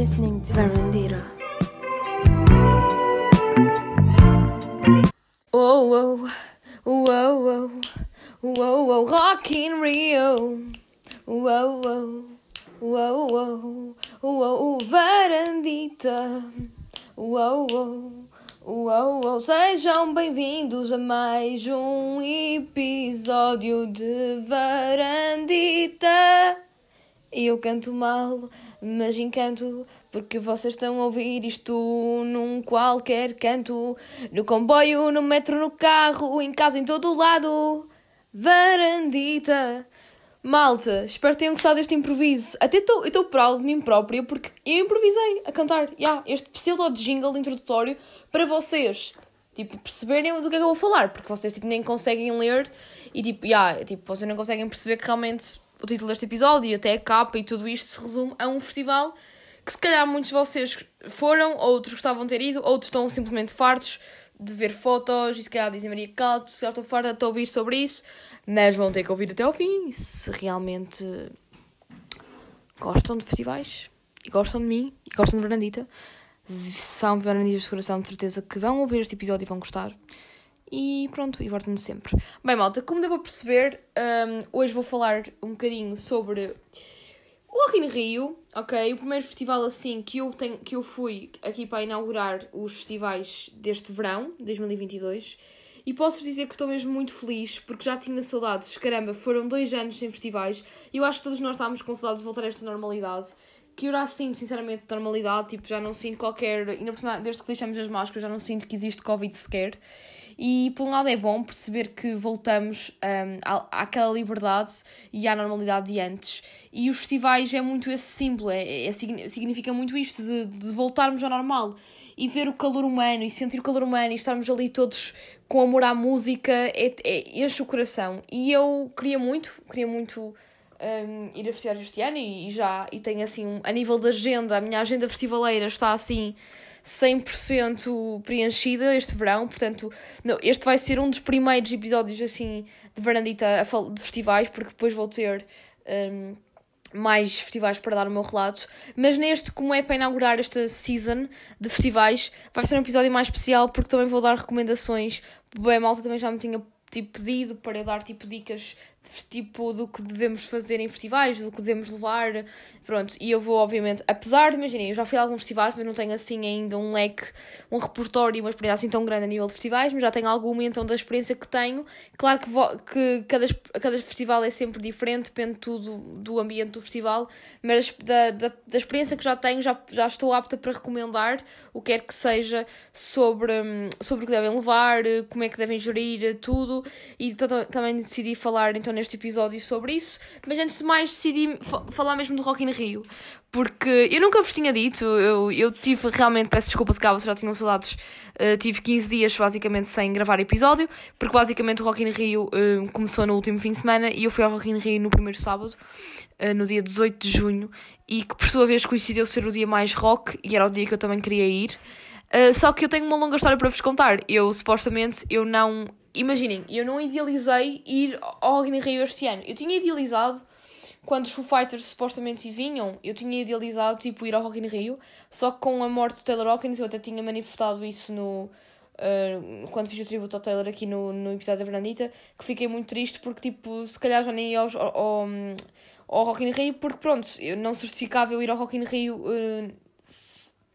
listening to Verandira. Oh, oh, oh, oh, oh, oh, Rock Rio. Oh, oh, oh. Oh, oh, oh, oh, sejam bem-vindos a mais um episódio de Varandita. Eu canto mal, mas encanto, porque vocês estão a ouvir isto num qualquer canto. No comboio, no metro, no carro, em casa, em todo o lado. Varandita. Malta, espero que tenham gostado deste improviso. Até estou proud de mim própria, porque eu improvisei a cantar yeah, este pseudo jingle introdutório para vocês. Tipo, perceberem do que é que eu vou falar, porque vocês tipo, nem conseguem ler e tipo, yeah, tipo, vocês não conseguem perceber que realmente o título deste episódio e até a capa e tudo isto se resume a um festival que se calhar muitos de vocês foram, outros gostavam de ter ido, outros estão simplesmente fartos de ver fotos e se calhar dizem Maria Calto, se calhar estou farta de ouvir sobre isso, mas vão ter que ouvir até ao fim se realmente gostam de festivais e gostam de mim e gostam de Fernandita. São Fernanditas de coração, de certeza que vão ouvir este episódio e vão gostar. E pronto, e voltam sempre. Bem, malta, como deu para perceber, um, hoje vou falar um bocadinho sobre o Rock in Rio, ok? O primeiro festival assim que eu, tenho, que eu fui aqui para inaugurar os festivais deste verão, 2022. E posso-vos dizer que estou mesmo muito feliz porque já tinha saudades. Caramba, foram dois anos sem festivais e eu acho que todos nós estávamos com saudades de voltar a esta normalidade que eu já sinto, sinceramente, normalidade, tipo, já não sinto qualquer. Desde que deixamos as máscaras, já não sinto que existe Covid sequer. E por um lado é bom perceber que voltamos um, à, àquela liberdade e à normalidade de antes. E os festivais é muito esse símbolo, é, é, significa muito isto de, de voltarmos ao normal e ver o calor humano e sentir o calor humano e estarmos ali todos com amor à música, é, é, enche o coração. E eu queria muito, queria muito um, ir a festivais este ano e, e, já e tenho assim, um, a nível da agenda, a minha agenda festivaleira está assim 100% preenchida este verão, portanto, não, este vai ser um dos primeiros episódios assim de varandita de festivais, porque depois vou ter um, mais festivais para dar o meu relato, mas neste, como é para inaugurar esta season de festivais, vai ser um episódio mais especial porque também vou dar recomendações. Bem, a malta também já me tinha tipo, pedido para eu dar tipo dicas tipo do que devemos fazer em festivais, do que devemos levar, pronto, e eu vou obviamente, apesar de, imaginem, eu já fui a alguns festivais, mas não tenho assim ainda um leque, um repertório e uma experiência assim tão grande a nível de festivais, mas já tenho alguma então da experiência que tenho, claro que, vou, que cada, cada festival é sempre diferente, depende tudo do ambiente do festival, mas da, da, da experiência que já tenho, já, já estou apta para recomendar o que quer que seja sobre, sobre o que devem levar, como é que devem gerir tudo, e também decidi falar então neste episódio sobre isso, mas antes de mais decidi falar mesmo do Rock in Rio, porque eu nunca vos tinha dito, eu, eu tive realmente, peço desculpa de cá, vocês já tinham saudades, uh, tive 15 dias basicamente sem gravar episódio, porque basicamente o Rock in Rio uh, começou no último fim de semana e eu fui ao Rock in Rio no primeiro sábado, uh, no dia 18 de junho, e que por sua vez coincidiu ser o dia mais rock e era o dia que eu também queria ir. Uh, só que eu tenho uma longa história para vos contar. Eu, supostamente, eu não imaginem, eu não idealizei ir ao Rock in Rio este ano. Eu tinha idealizado, quando os Foo Fighters supostamente vinham, eu tinha idealizado, tipo, ir ao Rock in Rio, só que com a morte do Taylor Hawkins, eu até tinha manifestado isso no... Uh, quando fiz o tributo ao Taylor aqui no, no episódio da Fernandita, que fiquei muito triste porque, tipo, se calhar já nem ia aos, ao, ao, ao Rock in Rio, porque, pronto, eu não certificava eu ir ao Rock in Rio... Uh,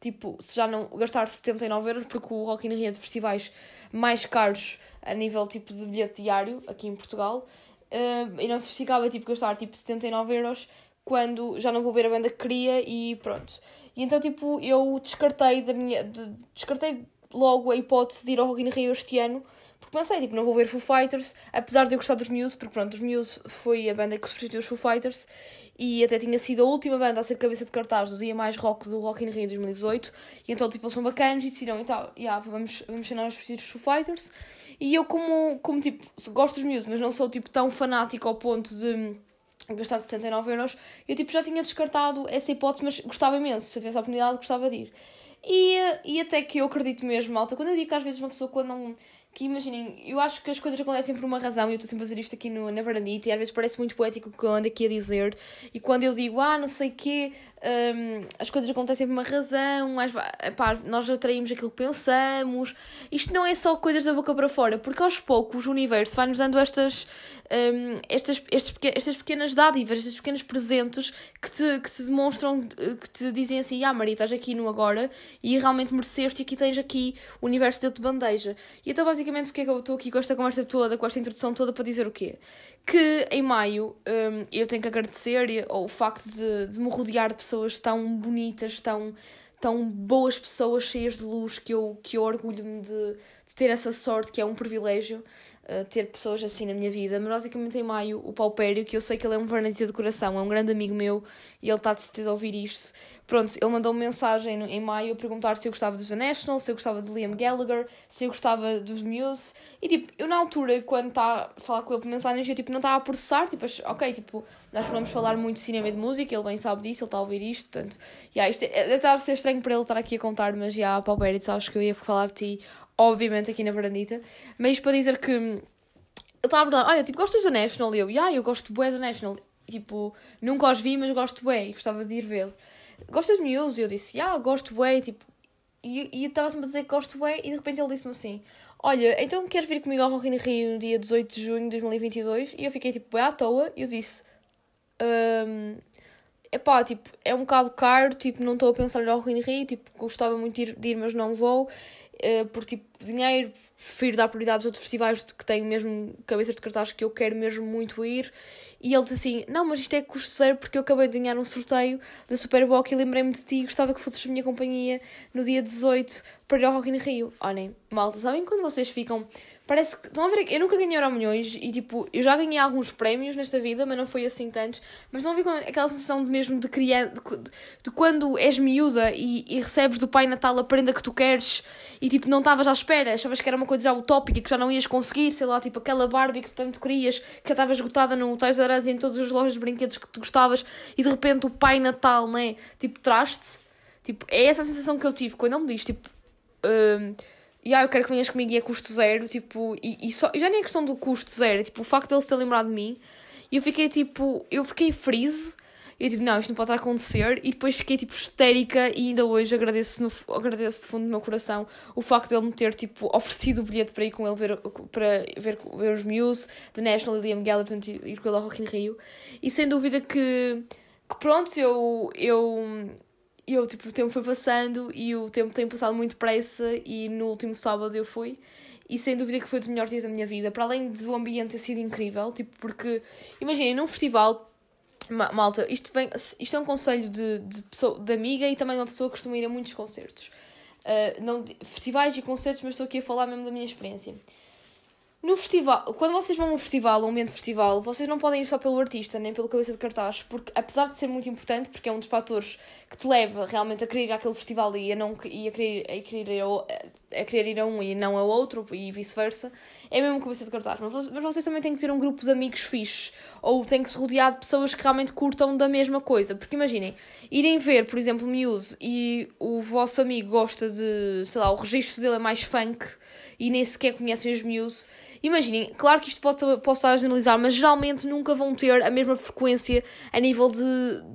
tipo, se já não gastar 79 euros, porque o Rock in Rio é de festivais mais caros a nível tipo de bilhete diário aqui em Portugal uh, e não se justificava tipo gastar tipo 79 euros quando já não vou ver a banda que queria e pronto. E então tipo eu descartei da minha de, descartei logo a hipótese de ir ao Rock in Rio este ano porque pensei, tipo, não vou ver Foo Fighters, apesar de eu gostar dos Muse, porque pronto, os Muse foi a banda que substituiu os Foo Fighters e até tinha sido a última banda a ser cabeça de cartaz do dia mais rock do Rock in Rio 2018 e então tipo eles são bacanas e decidiram então yeah, vamos, vamos chamar os Foo Fighters. E eu como, como tipo gosto dos Muse mas não sou tipo tão fanático ao ponto de gastar 79 euros eu tipo já tinha descartado essa hipótese mas gostava imenso. Se eu tivesse a oportunidade gostava de ir. E, e até que eu acredito mesmo malta quando eu digo que às vezes uma pessoa quando não que imaginem, eu acho que as coisas acontecem por uma razão, e eu estou sempre a dizer isto aqui no, na varandita, e às vezes parece muito poético o que eu ando aqui a dizer, e quando eu digo, ah, não sei o quê, um, as coisas acontecem por uma razão, as, pá, nós atraímos aquilo que pensamos. Isto não é só coisas da boca para fora, porque aos poucos o universo vai-nos dando estas, um, estas, estes, estas pequenas dádivas, estes pequenos presentes que te, que te demonstram, que te dizem assim: Ah, Maria, estás aqui no agora e realmente mereceste, e aqui tens aqui o universo deu-te bandeja. E então, basicamente, porque é que eu estou aqui com esta conversa toda, com esta introdução toda, para dizer o quê? Que em maio um, eu tenho que agradecer o facto de, de me rodear de pessoas pessoas tão bonitas, tão, tão boas pessoas cheias de luz que eu, que eu orgulho-me de, de ter essa sorte, que é um privilégio uh, ter pessoas assim na minha vida. Mas basicamente em maio, o Paupério, que eu sei que ele é um varnatista de coração, é um grande amigo meu e ele está decidido a ouvir isto. Pronto, ele mandou-me mensagem em maio a perguntar se eu gostava dos The National, se eu gostava de Liam Gallagher, se eu gostava dos Muse. E tipo, eu na altura, quando estava a falar com ele por mensagem, eu tipo, não estava a processar, tipo, ok, tipo, nós vamos falar muito de cinema e de música, ele bem sabe disso, ele está a ouvir isto, portanto, yeah, isto é, deve estar a ser estranho para ele estar aqui a contar, mas já, yeah, Pérez, acho que eu ia falar de ti, obviamente, aqui na varandita. Mas para dizer que ele estava a perguntar, olha, tipo, gostas da National? E eu, yeah, eu gosto bué da National. Tipo, nunca os vi, mas gosto bué e gostava de ir vê-lo gostas de Muse? E eu disse, ah, gosto bem, tipo, e, e eu estava sempre a dizer que gosto bem, e de repente ele disse-me assim, olha, então queres vir comigo ao Rock in Rio no dia 18 de junho de 2022? E eu fiquei, tipo, bem à toa, e eu disse, um, epá, tipo, é um bocado caro, tipo, não estou a pensar ao Rock in Rio, tipo, gostava muito de ir, de ir mas não vou, uh, por, tipo, dinheiro, prefiro dar prioridades a outros festivais que tenho mesmo cabeças de cartaz que eu quero mesmo muito ir. E ele disse assim: Não, mas isto é custo zero porque eu acabei de ganhar um sorteio da Superboc e lembrei-me de ti e gostava que fosses a minha companhia no dia 18 para ir ao Rock in Rio. Olhem, malta, sabem quando vocês ficam Parece que. Estão a ver? Eu nunca ganhei Euro Milhões e tipo, eu já ganhei alguns prémios nesta vida, mas não foi assim tantos. Mas estão a ver aquela sensação de mesmo de criança. De, de, quando és miúda e, e, recebes do Pai Natal a prenda que tu queres e tipo, não estavas à espera, achavas que era uma coisa já utópica que já não ias conseguir, sei lá, tipo aquela Barbie que tu tanto querias, que já estava esgotada no Toys R Us e em todas as lojas de brinquedos que tu gostavas e de repente o Pai Natal, né? Tipo, traz-te. Tipo, é essa a sensação que eu tive quando ele me diz, tipo. Uh, e ah, eu quero que venhas comigo e é custo zero, tipo, e, e, só, já nem é questão do custo zero, é tipo, o facto de ele se ter lembrado de mim, e eu fiquei tipo, eu fiquei freeze, e eu tipo, não, isto não pode estar a acontecer, e depois fiquei tipo histérica, e ainda hoje agradeço, no, agradeço de fundo do meu coração o facto de ele me ter tipo oferecido o bilhete para ir com ele ver, para ver, ver os Muse, The National e Liam Gallagher, portanto, ir com ele ao Rock in Rio, e sem dúvida que, que pronto, eu, eu eu, tipo, o tempo foi passando e o tempo tem passado muito depressa e no último sábado eu fui. E sem dúvida que foi dos melhores dias da minha vida. Para além do ambiente ter sido incrível, tipo, porque, imaginem, num festival, malta, isto, vem, isto é um conselho de, de, pessoa, de amiga e também uma pessoa que costuma ir a muitos concertos. Uh, não, festivais e concertos, mas estou aqui a falar mesmo da minha experiência. No festival, quando vocês vão a um festival, um ambiente festival, vocês não podem ir só pelo artista, nem pelo cabeça de cartaz, porque apesar de ser muito importante, porque é um dos fatores que te leva realmente a querer ir àquele festival e a, não, e a, querer, a, querer, ir a, a querer ir a um e não a outro, e vice-versa, é mesmo cabeça de cartaz. Mas vocês, mas vocês também têm que ter um grupo de amigos fixos, ou têm que se rodear de pessoas que realmente curtam da mesma coisa. Porque imaginem, irem ver, por exemplo, Muse e o vosso amigo gosta de, sei lá, o registro dele é mais funk e nem sequer conhecem os Muse. Imaginem, claro que isto pode, pode estar a generalizar, mas geralmente nunca vão ter a mesma frequência a nível de,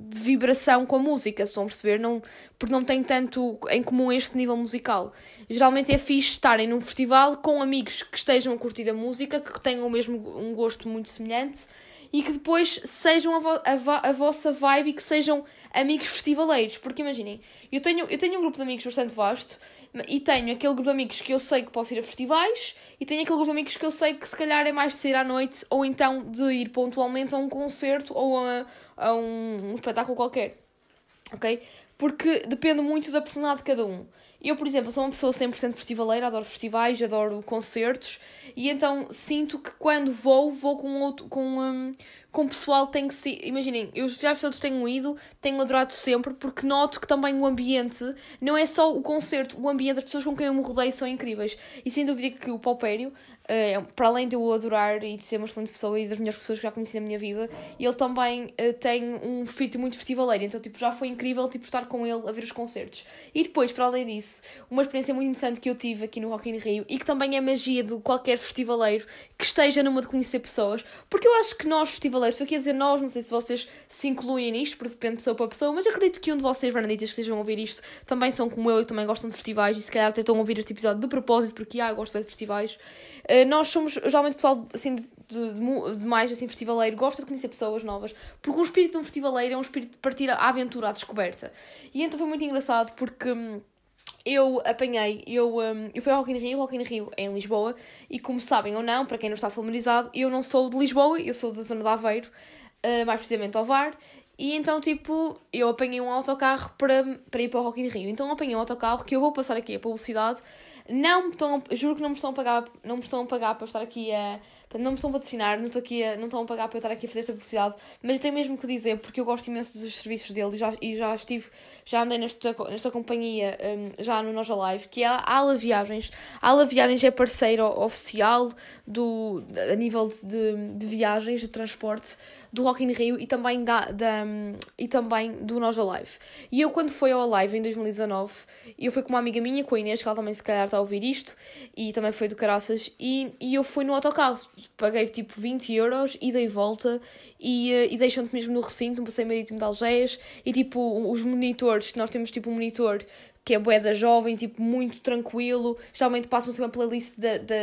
de vibração com a música, se vão perceber, não, porque não têm tanto em comum este nível musical. Geralmente é fixe estarem num festival com amigos que estejam a curtir a música, que tenham o mesmo um gosto muito semelhante e que depois sejam a, vo a, a, vossa vibe e que sejam amigos festivaleiros. Porque imaginem, eu tenho, eu tenho um grupo de amigos bastante vasto e tenho aquele grupo de amigos que eu sei que posso ir a festivais e tenho aquele grupo de amigos que eu sei que se calhar é mais de sair à noite ou então de ir pontualmente a um concerto ou a, a um, um espetáculo qualquer. Ok? Porque depende muito da personalidade de cada um. Eu, por exemplo, sou uma pessoa 100% festivaleira, adoro festivais, adoro concertos e então sinto que quando vou, vou com outro, com, um, com pessoal tem que se. Imaginem, eu já todos tenho ido, tenho adorado sempre, porque noto que também o ambiente não é só o concerto, o ambiente, as pessoas com quem eu me rodeio são incríveis. E sem dúvida que o Paupério Uh, para além de eu adorar e de ser uma excelente pessoa e das melhores pessoas que já conheci na minha vida, ele também uh, tem um espírito muito festivaleiro, então tipo, já foi incrível tipo, estar com ele a ver os concertos. E depois, para além disso, uma experiência muito interessante que eu tive aqui no Rock in Rio e que também é magia de qualquer festivaleiro que esteja numa de conhecer pessoas, porque eu acho que nós festivaleiros, estou aqui a dizer nós, não sei se vocês se incluem nisto, porque depende de pessoa para pessoa, mas acredito que um de vocês, Fernanditas, que estejam a ouvir isto, também são como eu e também gostam de festivais e se calhar até estão a ouvir este episódio de propósito, porque ah, eu gosto de festivais. Uh, nós somos geralmente pessoal assim de, de, de, mais assim festivaleiro, gosta de conhecer pessoas novas, porque o espírito de um festivaleiro é um espírito de partir à aventura, à descoberta. E então foi muito engraçado porque hum, eu apanhei, eu, um, eu fui ao Rock in Rio, Rock in Rio é em Lisboa, e como sabem ou não, para quem não está familiarizado, eu não sou de Lisboa, eu sou da zona de Aveiro, uh, mais precisamente ao VAR, e então, tipo, eu apanhei um autocarro para, para ir para o Rock in Rio. Então, apanhei um autocarro que eu vou passar aqui a publicidade. Não me estão, juro que não me estão a pagar, não me estão a pagar para estar aqui a não me estão a patrocinar, não, estou aqui a, não estão a pagar para eu estar aqui a fazer esta publicidade, mas eu tenho mesmo que dizer, porque eu gosto imenso dos serviços dele e já, e já estive, já andei nesta, nesta companhia um, já no Noja Live, que é a Ala Viagens. A Ala Viagens é parceiro oficial do, a nível de, de, de viagens, de transporte do Rock in Rio e também, da, da, e também do Noja Live. E eu, quando fui ao Live em 2019, eu fui com uma amiga minha, com a Inês, que ela também se calhar está a ouvir isto, e também foi do Caraças, e, e eu fui no autocarro paguei tipo 20 euros e dei volta e, eh, e deixam-te mesmo no recinto, no passeio marítimo de Algés. E tipo os monitores, nós temos tipo um monitor que é boeda jovem, tipo, muito tranquilo. Geralmente passam sempre a playlist da, da,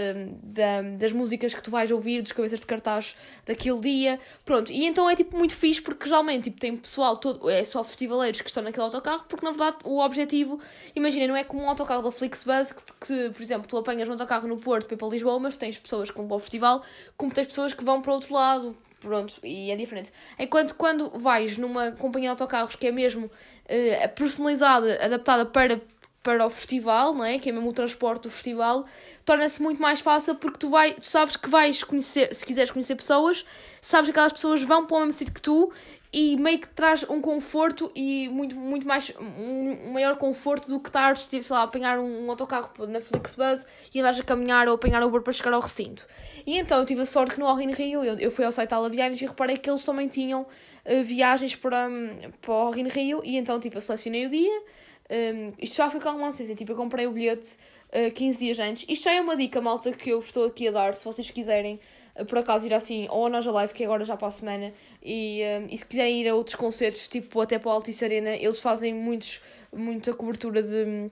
da, das músicas que tu vais ouvir, dos cabeças de cartaz daquele dia. Pronto, e então é tipo muito fixe porque geralmente tipo, tem pessoal todo, é só festivaleiros que estão naquele autocarro, porque na verdade o objetivo, imagina, não é como um autocarro da Flixbus que, que, por exemplo, tu apanhas um autocarro no Porto para ir para Lisboa, mas tens pessoas que vão para o festival, como tens pessoas que vão para outro lado, Pronto, e é diferente. Enquanto quando vais numa companhia de autocarros que é mesmo uh, personalizada, adaptada para, para o festival, não é? Que é mesmo o transporte do festival, torna-se muito mais fácil porque tu, vai, tu sabes que vais conhecer, se quiseres conhecer pessoas, sabes que aquelas pessoas vão para o mesmo sítio que tu e meio que traz um conforto e muito, muito mais um maior conforto do que estar tipo, sei lá, a apanhar um, autocarro na Flixbus e andares a caminhar ou apanhar Uber para chegar ao recinto. E então eu tive a sorte que no All in Rio eu, eu fui ao site Ala Viagens e reparei que eles também tinham uh, viagens para, um, para o All in Rio e então tipo eu selecionei o dia. Um, isto já foi com a tipo eu comprei o bilhete uh, 15 dias antes. Isto já é uma dica, malta, que eu estou aqui a dar, se vocês quiserem por acaso ir assim ou ao Noja Live, que é agora já para a semana, e, um, e se quiserem ir a outros concertos, tipo até para o Altice Arena, eles fazem muitos, muita cobertura de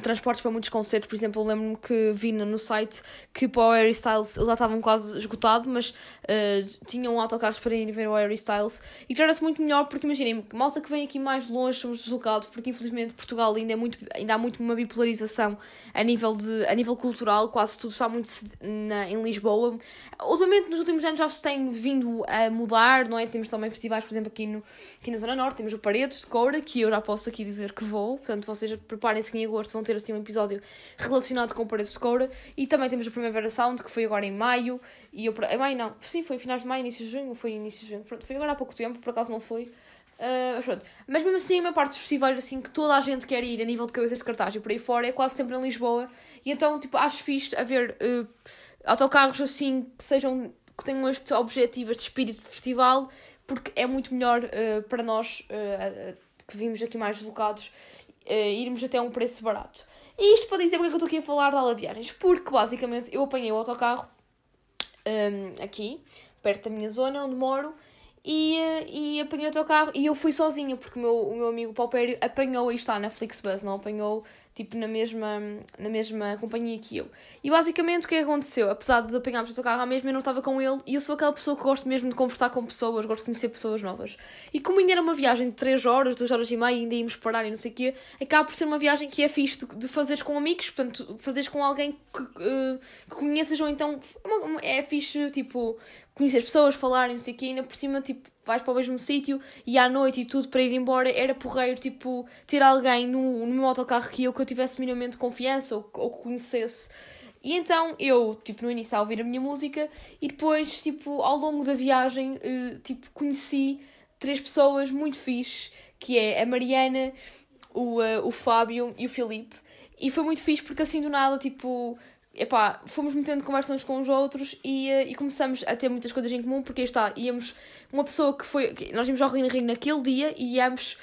transportes para muitos concertos, por exemplo, eu lembro-me que vi no site que para o Harry Styles eles já estavam quase esgotados, mas uh, tinham autocarros para ir ver o Harry Styles e torna-se muito melhor porque imaginem, malta que vem aqui mais longe somos deslocados, porque infelizmente Portugal ainda, é muito, ainda há muito uma bipolarização a nível, de, a nível cultural, quase tudo está muito na, em Lisboa. Ultimamente, nos últimos anos já se tem vindo a mudar, não é? Temos também festivais, por exemplo, aqui, no, aqui na Zona Norte, temos o Paredes de Coura, que eu já posso aqui dizer que vou, portanto vocês preparem-se que em agosto vão vão ter assim um episódio relacionado com Paredes de Coura. E também temos o Primavera Sound, que foi agora em maio. E eu, em maio não, sim, foi finais de maio, início de junho, foi início de junho. Pronto, foi agora há pouco tempo, por acaso não foi. Uh, mas pronto. Mas mesmo assim, uma parte dos festivais assim, que toda a gente quer ir a nível de cabeças de cartaz e por aí fora é quase sempre em Lisboa. E então, tipo, acho fixe haver uh, autocarros assim que sejam que tenham este objetivo, este espírito de festival, porque é muito melhor uh, para nós que vimos aqui mais deslocados uh, irmos até um preço barato. E isto para dizer porque é que eu estou aqui a falar de ala viagens, porque basicamente eu apanhei o autocarro um, aqui, perto da minha zona onde moro, e, uh, e apanhei o autocarro e eu fui sozinha, porque o meu, o meu amigo Paupério apanhou e está na Flixbus, não apanhou tipo, na mesma, na mesma companhia que eu. E basicamente o que é que aconteceu? Apesar de apanharmos o autocarro à mesma, eu não estava com ele e eu sou aquela pessoa que gosto mesmo de conversar com pessoas, gosto de conhecer pessoas novas. E como ainda era uma viagem de 3 horas, 2 horas e meia, ainda íamos parar e não sei o quê, acaba por ser uma viagem que é fixe de, de fazeres com amigos, portanto, fazeres com alguém que, uh, que conheças ou então é fixe, tipo, conhecer pessoas, falar, não sei o ainda por cima, tipo, vais para o mesmo sítio e à noite e tudo para ir embora, era porreiro, tipo, ter alguém no, no meu autocarro que eu, que eu tivesse minimamente confiança ou, ou que conhecesse. E então eu, tipo, no início a ouvir a minha música e depois, tipo, ao longo da viagem, uh, tipo, conheci três pessoas muito fixe, que é a Mariana, o, uh, o Fábio e o Filipe. E foi muito fixe porque assim do nada, tipo, epá, fomos metendo conversas com os outros e, uh, e começamos a ter muitas coisas em comum, porque está, íamos, uma pessoa que foi, nós íamos ao Rio Rio naquele dia e íamos,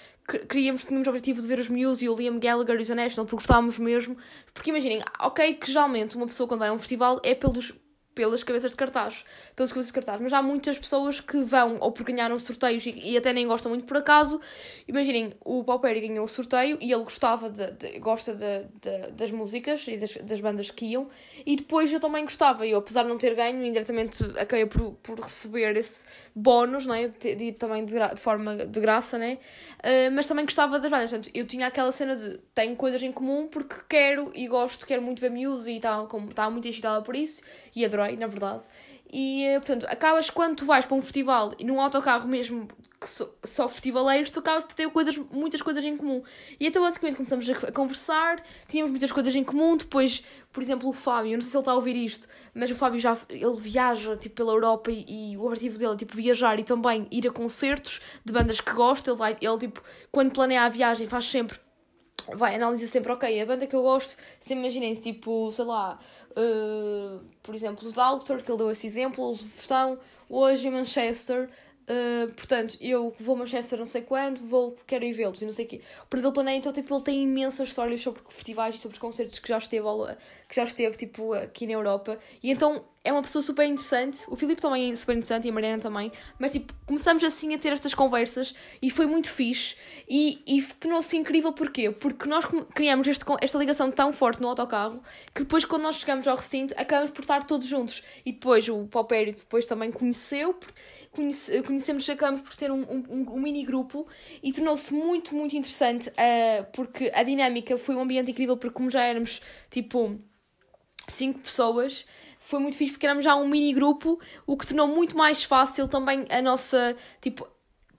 queríamos, tínhamos o objetivo de ver os Muse e o Liam Gallagher e os National, porque gostávamos mesmo, porque imaginem, ok, que geralmente uma pessoa quando vai a um festival é pelos pelas cabeças de cartaz, pelas cabeças de cartaz, mas há muitas pessoas que vão ou por ganharam sorteios e, e até nem gostam muito por acaso. Imaginem, o Pauperi ganhou o sorteio e ele gostava de, de gosta de, de, das músicas e das, das bandas que iam, e depois eu também gostava, eu apesar de não ter ganho, indiretamente acabei por, por receber esse bónus, não é? De, de também de, forma de graça, né? Uh, mas também gostava das bandas, portanto, eu tinha aquela cena de tenho coisas em comum porque quero e gosto, quero muito ver music e estava muito excitada por isso e adorei, na verdade. E, eh, portanto, acabas quando tu vais para um festival e num autocarro mesmo que só, festivaleiros, tu acabas por ter coisas, muitas coisas em comum. E então, basicamente, começamos a, a conversar, tínhamos muitas coisas em comum. Depois, por exemplo, o Fábio, eu não sei se ele está a ouvir isto, mas o Fábio já ele viaja tipo, pela Europa e, e o objetivo dele é tipo, viajar e também ir a concertos de bandas que gosta. Ele, vai, ele tipo, quando planeia a viagem, faz sempre vai, analisa sempre, ok, a banda que eu gosto, se imaginem-se, tipo, sei lá, uh, por exemplo, os Doctor, que ele deu esse exemplo, eles estão hoje em Manchester, uh, portanto, eu vou a Manchester não sei quando, vou, quero ir vê-los e não sei o quê. O Predel Plané, então, tipo, ele tem imensas histórias sobre festivais e sobre concertos que já esteve, que já esteve, tipo, aqui na Europa, e então é uma pessoa super interessante. O Filipe também é super interessante e a Mariana também. Mas tipo, começamos assim a ter estas conversas e foi muito fixe. E, e tornou-se incrível porquê? Porque nós criamos este, esta ligação tão forte no autocarro que depois, quando nós chegamos ao recinto, acabamos por estar todos juntos. E depois o Paupério depois também conheceu, conhece, conhecemos, acabamos por ter um, um, um mini grupo e tornou-se muito, muito interessante uh, porque a dinâmica foi um ambiente incrível. Porque, como já éramos tipo cinco pessoas. Foi muito fixe porque éramos já um mini grupo, o que tornou muito mais fácil também a nossa, tipo,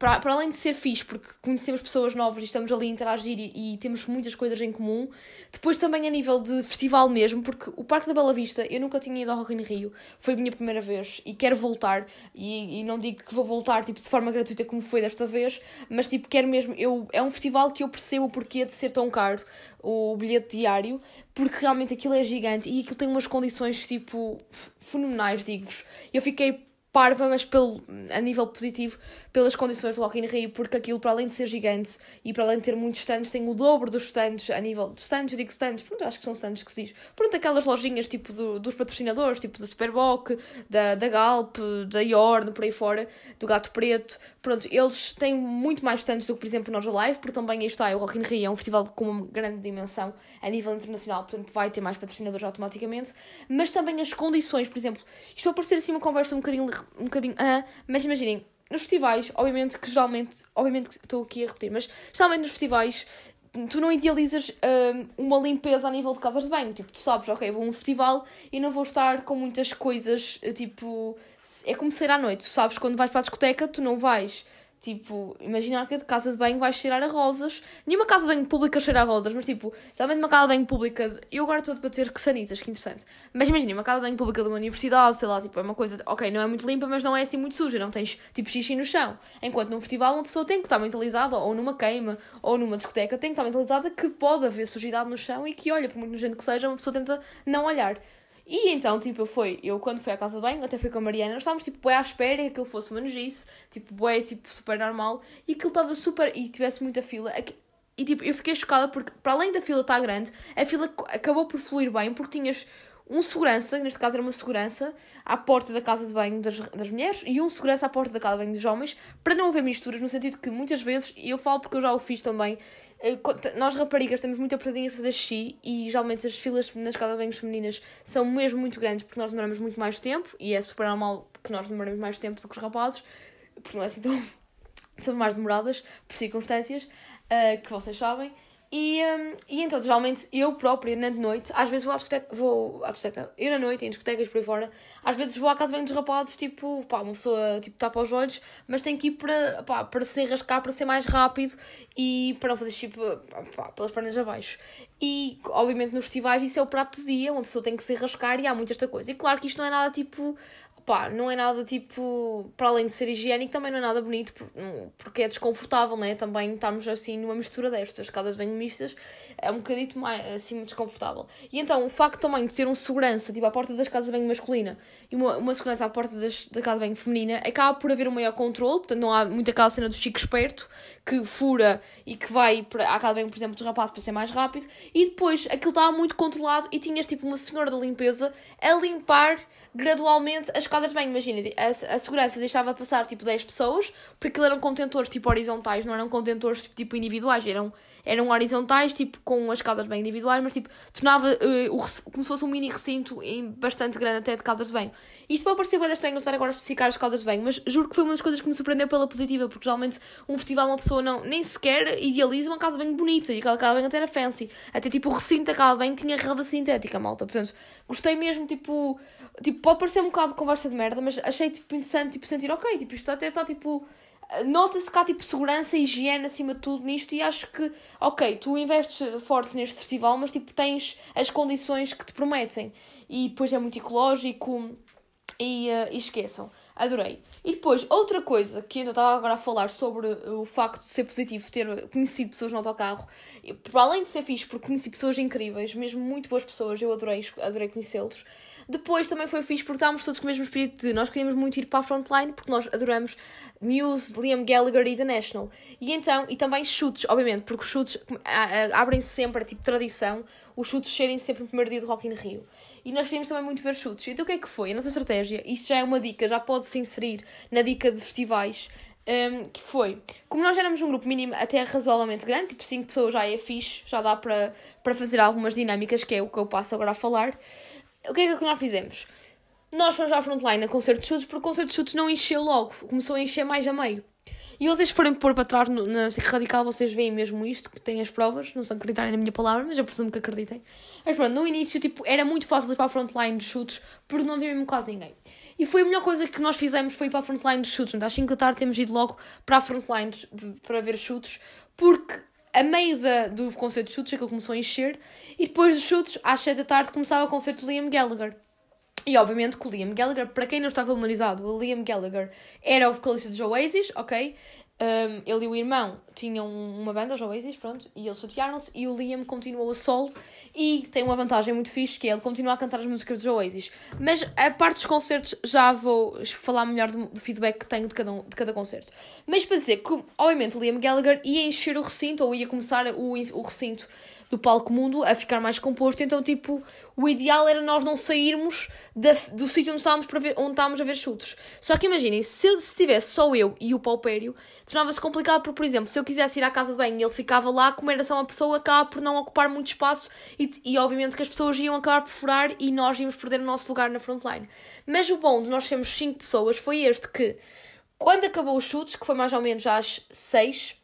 para, além de ser fixe, porque conhecemos pessoas novas e estamos ali a interagir e, e, temos muitas coisas em comum, depois também a nível de festival mesmo, porque o Parque da Bela Vista, eu nunca tinha ido ao Rock in Rio, foi a minha primeira vez e quero voltar, e, e não digo que vou voltar tipo, de forma gratuita como foi desta vez, mas tipo, quero mesmo, eu, é um festival que eu percebo o porquê de ser tão caro, o bilhete diário, porque realmente aquilo é gigante e aquilo tem umas condições tipo fenomenais, digo-vos. Eu fiquei parva, mas pelo, a nível positivo, pelas condições do Rock in Rio, porque aquilo, para além de ser gigante e para além de ter muitos stands, tem o dobro dos stands a nível de stands, eu digo stands, pronto, acho que são stands que se diz. Pronto, aquelas lojinhas tipo do, dos patrocinadores, tipo da Superboc, da, da Galp, da Yorn, por aí fora, do Gato Preto. Pronto, eles têm muito mais stands do que, por exemplo, nós Live, porque também aí está, o Rock in Rio é um festival com uma grande dimensão a nível internacional, portanto vai ter mais patrocinadores automaticamente, mas também as condições, por exemplo, isto vai parecer assim uma conversa um bocadinho um bocadinho. Ah, mas imaginem, nos festivais, obviamente que geralmente. Obviamente que estou aqui a repetir, mas geralmente nos festivais tu não idealizas um, uma limpeza a nível de casas de banho. Tipo, tu sabes, ok, vou a um festival e não vou estar com muitas coisas, tipo. É como sair à noite. Tu sabes, quando vais para a discoteca, tu não vais Tipo, imaginar que de casa de banho vais cheirar a rosas. Nenhuma casa de banho pública cheira a rosas, mas tipo, geralmente uma casa de banho pública. Eu agora estou a debater que sanitas, que interessante. Mas imagina, uma casa de banho pública de uma universidade, sei lá, tipo, é uma coisa. Ok, não é muito limpa, mas não é assim muito suja. Não tens tipo xixi no chão. Enquanto num festival uma pessoa tem que estar mentalizada, ou numa queima, ou numa discoteca, tem que estar mentalizada que pode haver sujidade no chão e que, olha, por muito gente que seja, uma pessoa tenta não olhar. E então, tipo, fui, eu quando fui à casa de banho, até fui com a Mariana, nós estávamos, tipo, bué à espera que aquilo fosse uma nojice, tipo, bué, tipo, super normal, e aquilo estava super, e tivesse muita fila, e tipo, eu fiquei chocada porque, para além da fila estar grande, a fila acabou por fluir bem, porque tinhas um segurança, neste caso era uma segurança, à porta da casa de banho das, das mulheres e um segurança à porta da casa de banho dos homens, para não haver misturas, no sentido que muitas vezes, e eu falo porque eu já o fiz também, eh, nós raparigas temos muita apertadinhas para fazer xixi e geralmente as filas nas casas de banhos femininas são mesmo muito grandes porque nós demoramos muito mais tempo e é super normal que nós demoremos mais tempo do que os rapazes, porque não é assim tão. são mais demoradas por circunstâncias uh, que vocês sabem. E, um, e então, geralmente, eu própria, na noite, às vezes vou à discoteca, vou à discoteca, eu na noite, em discotecas por aí fora, às vezes vou à casa bem dos rapazes, tipo, pá, uma pessoa, tipo, tapa os olhos, mas tem que ir para, pá, para se enrascar, para ser mais rápido e para não fazer tipo, pá, pelas pernas abaixo. E, obviamente, nos festivais isso é o prato do dia, uma pessoa tem que se enrascar e há muita esta coisa. E claro que isto não é nada, tipo, pá, não é nada tipo, para além de ser higiênico, também não é nada bonito, porque é desconfortável, né? Também estamos assim numa mistura destas, casas bem mistas, é um bocadito mais assim desconfortável. E então o facto também de ter um segurança, tipo, à porta das casas bem masculina e uma, uma segurança à porta das, da casa bem feminina, acaba por haver um maior controle, portanto não há muita aquela cena do chico esperto que fura e que vai para, à casa bem, por exemplo, dos rapazes para ser mais rápido, e depois aquilo estava muito controlado e tinhas tipo uma senhora da limpeza a limpar gradualmente as casas bem. Imagina, a, a segurança deixava passar tipo 10 pessoas, porque eram contentores tipo horizontais, não eram contentores tipo individuais, eram eram horizontais, tipo, com as casas de banho individuais, mas, tipo, tornava uh, o, como se fosse um mini recinto em, bastante grande até de casas de banho. Isto pode parecer bem estranho estar agora a especificar as casas de banho, mas juro que foi uma das coisas que me surpreendeu pela positiva, porque geralmente um festival uma pessoa não, nem sequer idealiza uma casa de banho bonita, e aquela casa de banho até era fancy. Até, tipo, o recinto da casa de banho tinha relva sintética, malta. Portanto, gostei mesmo, tipo... Tipo, pode parecer um bocado de conversa de merda, mas achei, tipo, interessante, tipo, sentir, ok, tipo, isto até está, tipo nota-se que há tipo segurança e higiene acima de tudo nisto e acho que, ok, tu investes forte neste festival, mas tipo tens as condições que te prometem e depois é muito ecológico e, uh, e esqueçam. Adorei. E depois, outra coisa que eu estava agora a falar sobre o facto de ser positivo ter conhecido pessoas no autocarro, para além de ser fixe, porque conheci pessoas incríveis, mesmo muito boas pessoas, eu adorei, adorei conhecê-los. Depois também foi fixe porque estávamos todos com o mesmo espírito de nós queríamos muito ir para a frontline porque nós adoramos Muse, Liam Gallagher e The National. E então, e também chutes, obviamente, porque os chutes abrem -se sempre, é tipo tradição, os chutes serem sempre no primeiro dia do Rock in Rio. E nós queríamos também muito ver chutes. Então o que é que foi? A nossa estratégia, isto já é uma dica, já pode se inserir na dica de festivais. Um, que foi, como nós éramos um grupo mínimo até razoavelmente grande, tipo 5 pessoas já é fixe, já dá para fazer algumas dinâmicas, que é o que eu passo agora a falar. O que é que nós fizemos? Nós fomos à frontline a concerto de chutes, porque o concerto de chutes não encheu logo, começou a encher mais a meio. E vocês forem pôr para trás na SIC Radical, vocês veem mesmo isto, que tem as provas, não se acreditarem na minha palavra, mas eu presumo que acreditem. Mas pronto, no início, tipo, era muito fácil ir para a frontline de chutes, porque não havia mesmo quase ninguém. E foi a melhor coisa que nós fizemos, foi ir para a frontline de chutes. Às 5 da tarde temos ido logo para a frontline para ver chutes, porque a meio da, do concerto de chutes, aquilo começou a encher, e depois dos chutes, às 7 da tarde, começava o concerto de Liam Gallagher. E obviamente que o Liam Gallagher, para quem não está familiarizado, o Liam Gallagher era o vocalista dos Oasis, ok? Um, ele e o irmão tinham uma banda, os Oasis, pronto, e eles chatearam-se e o Liam continuou a solo e tem uma vantagem muito fixe que é ele continua a cantar as músicas dos Oasis. Mas a parte dos concertos já vou falar melhor do, do feedback que tenho de cada, um, de cada concerto. Mas para dizer que, obviamente, o Liam Gallagher ia encher o recinto ou ia começar o, o recinto do palco mundo a ficar mais composto. Então, tipo, o ideal era nós não sairmos da, do sítio onde estávamos, para ver, onde estávamos a ver chutes. Só que imaginem, se, eu, se tivesse só eu e o paupério, tornava-se complicado, porque, por exemplo, se eu quisesse ir à casa de banho e ele ficava lá, como era só uma pessoa, acaba por não ocupar muito espaço e, e obviamente que as pessoas iam acabar por furar e nós íamos perder o nosso lugar na frontline. Mas o bom de nós sermos 5 pessoas foi este que, quando acabou os chutes, que foi mais ou menos às 6,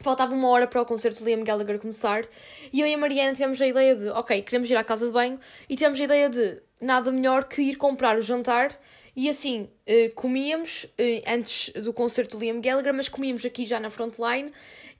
Faltava uma hora para o concerto de Liam Gallagher começar e eu e a Mariana tivemos a ideia de, ok, queremos ir à casa de banho e tivemos a ideia de nada melhor que ir comprar o jantar e assim uh, comíamos uh, antes do concerto de Liam Gallagher, mas comíamos aqui já na frontline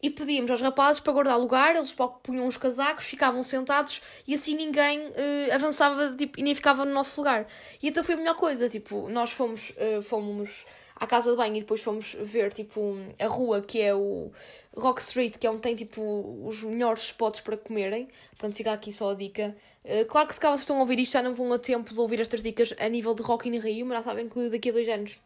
e pedíamos aos rapazes para guardar lugar, eles punham os casacos, ficavam sentados e assim ninguém uh, avançava tipo, e nem ficava no nosso lugar. E então foi a melhor coisa, tipo, nós fomos, fomos à casa de banho e depois fomos ver tipo a rua que é o Rock Street, que é onde tem tipo os melhores spots para comerem. Pronto, fica aqui só a dica. Uh, claro que se cá vocês estão a ouvir isto já não vão a tempo de ouvir estas dicas a nível de Rock in Rio, mas já sabem que daqui a dois anos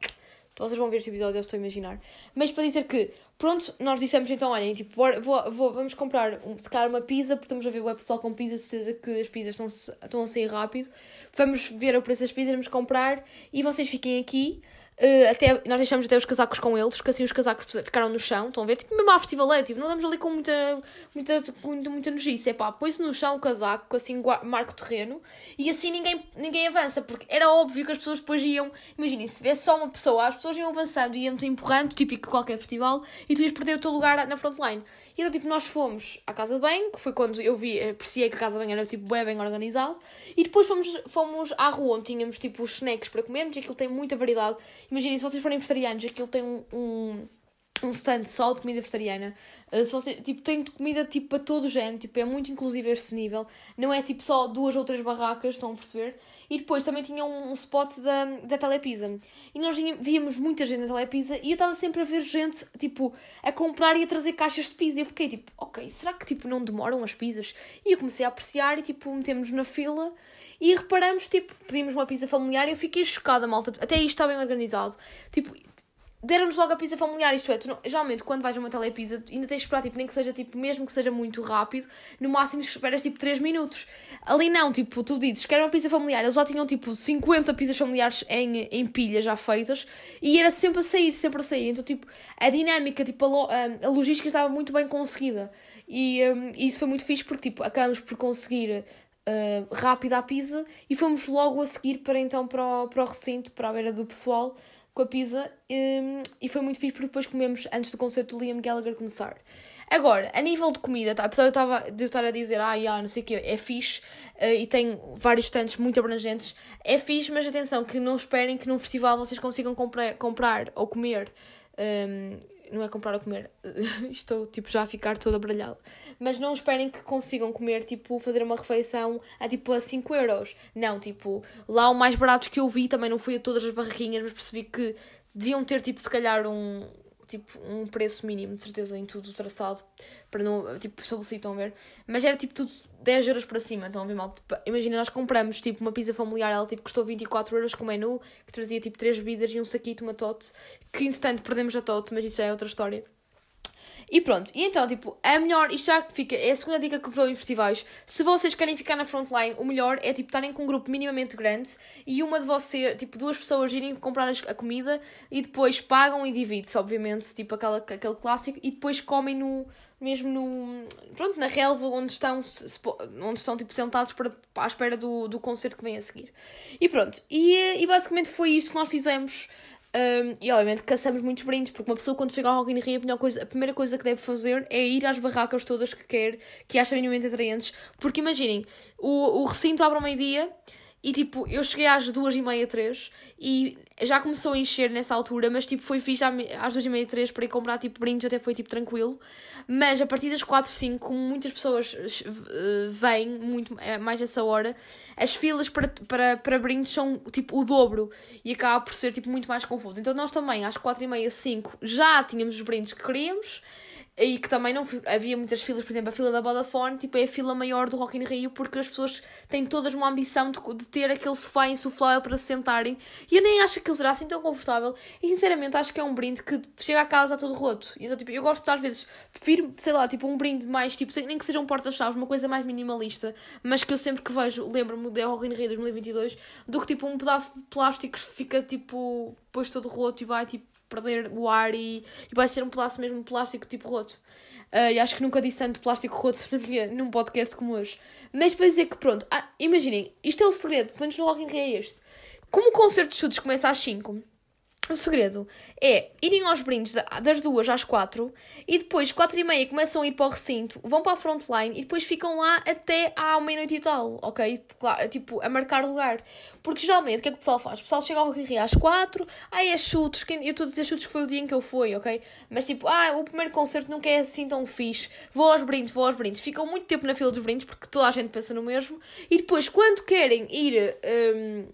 vocês vão ver este episódio, eu estou a imaginar. Mas para dizer que, pronto, nós dissemos então, olhem, tipo, vou, vou, vamos comprar um, se calhar uma pizza, porque estamos a ver o pessoal com pizza, certeza que as pizzas estão, estão a sair rápido. Vamos ver o preço das pizzas, vamos comprar e vocês fiquem aqui. Uh, até, nós deixamos até os casacos com eles, que assim os casacos ficaram no chão, estão a ver? Tipo, mesmo à festivaleira, tipo, não damos ali com muita, muita, muita, muita nojice. É pá, põe-se no chão o casaco, assim, marca o terreno, e assim ninguém, ninguém avança, porque era óbvio que as pessoas depois iam, imaginem, se vê só uma pessoa, as pessoas iam avançando, iam-te empurrando, típico de qualquer festival, e tu ias perder o teu lugar na frontline. E então, tipo, nós fomos à casa de banho, que foi quando eu vi, apreciei que a casa de banho era, tipo, bem, bem organizado, e depois fomos, fomos à rua, onde tínhamos, tipo, os snacks para comermos, e aquilo tem muita variedade Imaginem, se vocês forem vegetarianos, aquilo tem um, um um stand só de comida vegetariana. Uh, se você, tipo, tem comida tipo para todo o género, tipo, é muito inclusivo este nível. Não é tipo só duas ou três barracas, estão a perceber? E depois também tinha um, um spot da, da Telepisa. E nós víamos muita gente na Telepisa e eu estava sempre a ver gente, tipo, a comprar e a trazer caixas de pizza. E eu fiquei tipo, ok, será que tipo não demoram as pizzas? E eu comecei a apreciar e tipo, metemos na fila e reparamos, tipo, pedimos uma pizza familiar e eu fiquei chocada, malta. Até isto está bem organizado. Tipo, deram-nos logo a pizza familiar, isto é, tu não, geralmente quando vais a uma telepizza ainda tens de esperar, tipo, nem que seja, tipo, mesmo que seja muito rápido, no máximo esperas, tipo, 3 minutos. Ali não, tipo, tu dizes que era uma pizza familiar, eles já tinham, tipo, 50 pizzas familiares em, em pilha já feitas, e era sempre a sair, sempre a sair, então, tipo, a dinâmica, tipo, a, a logística estava muito bem conseguida, e, um, e isso foi muito fixe porque, tipo, acabamos por conseguir uh, rápido a pizza, e fomos logo a seguir para, então, para o, para o recinto, para a beira do pessoal, com a pizza um, e foi muito fixe porque depois comemos antes do concerto do Liam Gallagher começar. Agora, a nível de comida, tá? apesar de eu, tava, de eu estar a dizer, ah, yeah, não sei o que, é fixe uh, e tem vários stands muito abrangentes, é fixe, mas atenção, que não esperem que num festival vocês consigam comprar, comprar ou comer um, não é comprar a comer, estou tipo já a ficar toda bralhada. Mas não esperem que consigam comer, tipo, fazer uma refeição a tipo a 5 euros. Não, tipo, lá o mais barato que eu vi também não fui a todas as barraquinhas, mas percebi que deviam ter, tipo, se calhar um, tipo, um preço mínimo, de certeza, em tudo traçado, para não, tipo, estabelecido, estão a ver? Mas era, tipo, tudo 10 euros para cima, estão a ver mal? Tipo, imagina, nós compramos, tipo, uma pizza familiar, ela, tipo, custou 24 euros com menu, que trazia, tipo, 3 bebidas e um saquito, uma tote, que, entretanto, perdemos a tote, mas isso já é outra história. E pronto, e então, tipo, a melhor, isto já fica, é a segunda dica que vos dou em festivais. Se vocês querem ficar na frontline, o melhor é, tipo, estarem com um grupo minimamente grande e uma de vocês, tipo, duas pessoas irem comprar a comida e depois pagam e dividem-se, obviamente, tipo, aquela, aquele clássico, e depois comem no, mesmo no, pronto, na relva onde estão, onde estão tipo, sentados para, à espera do, do concerto que vem a seguir. E pronto, e, e basicamente foi isto que nós fizemos. Um, e obviamente caçamos muitos brindes, porque uma pessoa quando chega ao Rock in Rio, a, melhor coisa, a primeira coisa que deve fazer é ir às barracas todas que quer, que acha minimamente atraentes, porque imaginem, o, o recinto abre ao meio-dia e tipo, eu cheguei às duas e meia, três, e já começou a encher nessa altura, mas tipo, foi fixe às duas e meia, três para ir comprar tipo brindes, até foi tipo tranquilo. Mas a partir das quatro, cinco, como muitas pessoas uh, vêm, muito é, mais essa hora, as filas para, para, para brindes são tipo o dobro e acaba por ser tipo muito mais confuso. Então nós também, às quatro e meia, cinco, já tínhamos os brindes que queríamos e que também não havia muitas filas, por exemplo, a fila da Vodafone, tipo, é a fila maior do Rock in Rio, porque as pessoas têm todas uma ambição de, de ter aquele sofá insuflável para se sentarem, e eu nem acho que ele será assim tão confortável, e sinceramente acho que é um brinde que chega a casa a todo roto, então, tipo, eu gosto às vezes, prefiro, sei lá, tipo, um brinde mais, tipo, nem que seja um porta-chaves, uma coisa mais minimalista, mas que eu sempre que vejo, lembro-me do Rock in Rio 2022, do que, tipo, um pedaço de plástico que fica, tipo, depois todo roto e vai, tipo, perder o ar e, e vai ser um pedaço mesmo plástico tipo roto. Uh, e acho que nunca disse tanto plástico roto na minha, num podcast como hoje. Mas para dizer que pronto, ah, imaginem, isto é o segredo, pelo menos no Rock in Rio é este. Como o concerto de chutes começa às 5, o segredo é irem aos brindes das duas às quatro e depois, quatro e meia, começam a ir para o recinto, vão para a frontline e depois ficam lá até à meia-noite e tal, ok? Claro, tipo, a marcar lugar. Porque geralmente, o que é que o pessoal faz? O pessoal chega ao Rio às quatro, ai é chutes, eu estou a dizer chutes que foi o dia em que eu fui, ok? Mas tipo, ah, o primeiro concerto nunca é assim tão fixe, vou aos brindes, vou aos brindes. Ficam muito tempo na fila dos brindes porque toda a gente pensa no mesmo e depois, quando querem ir. Um,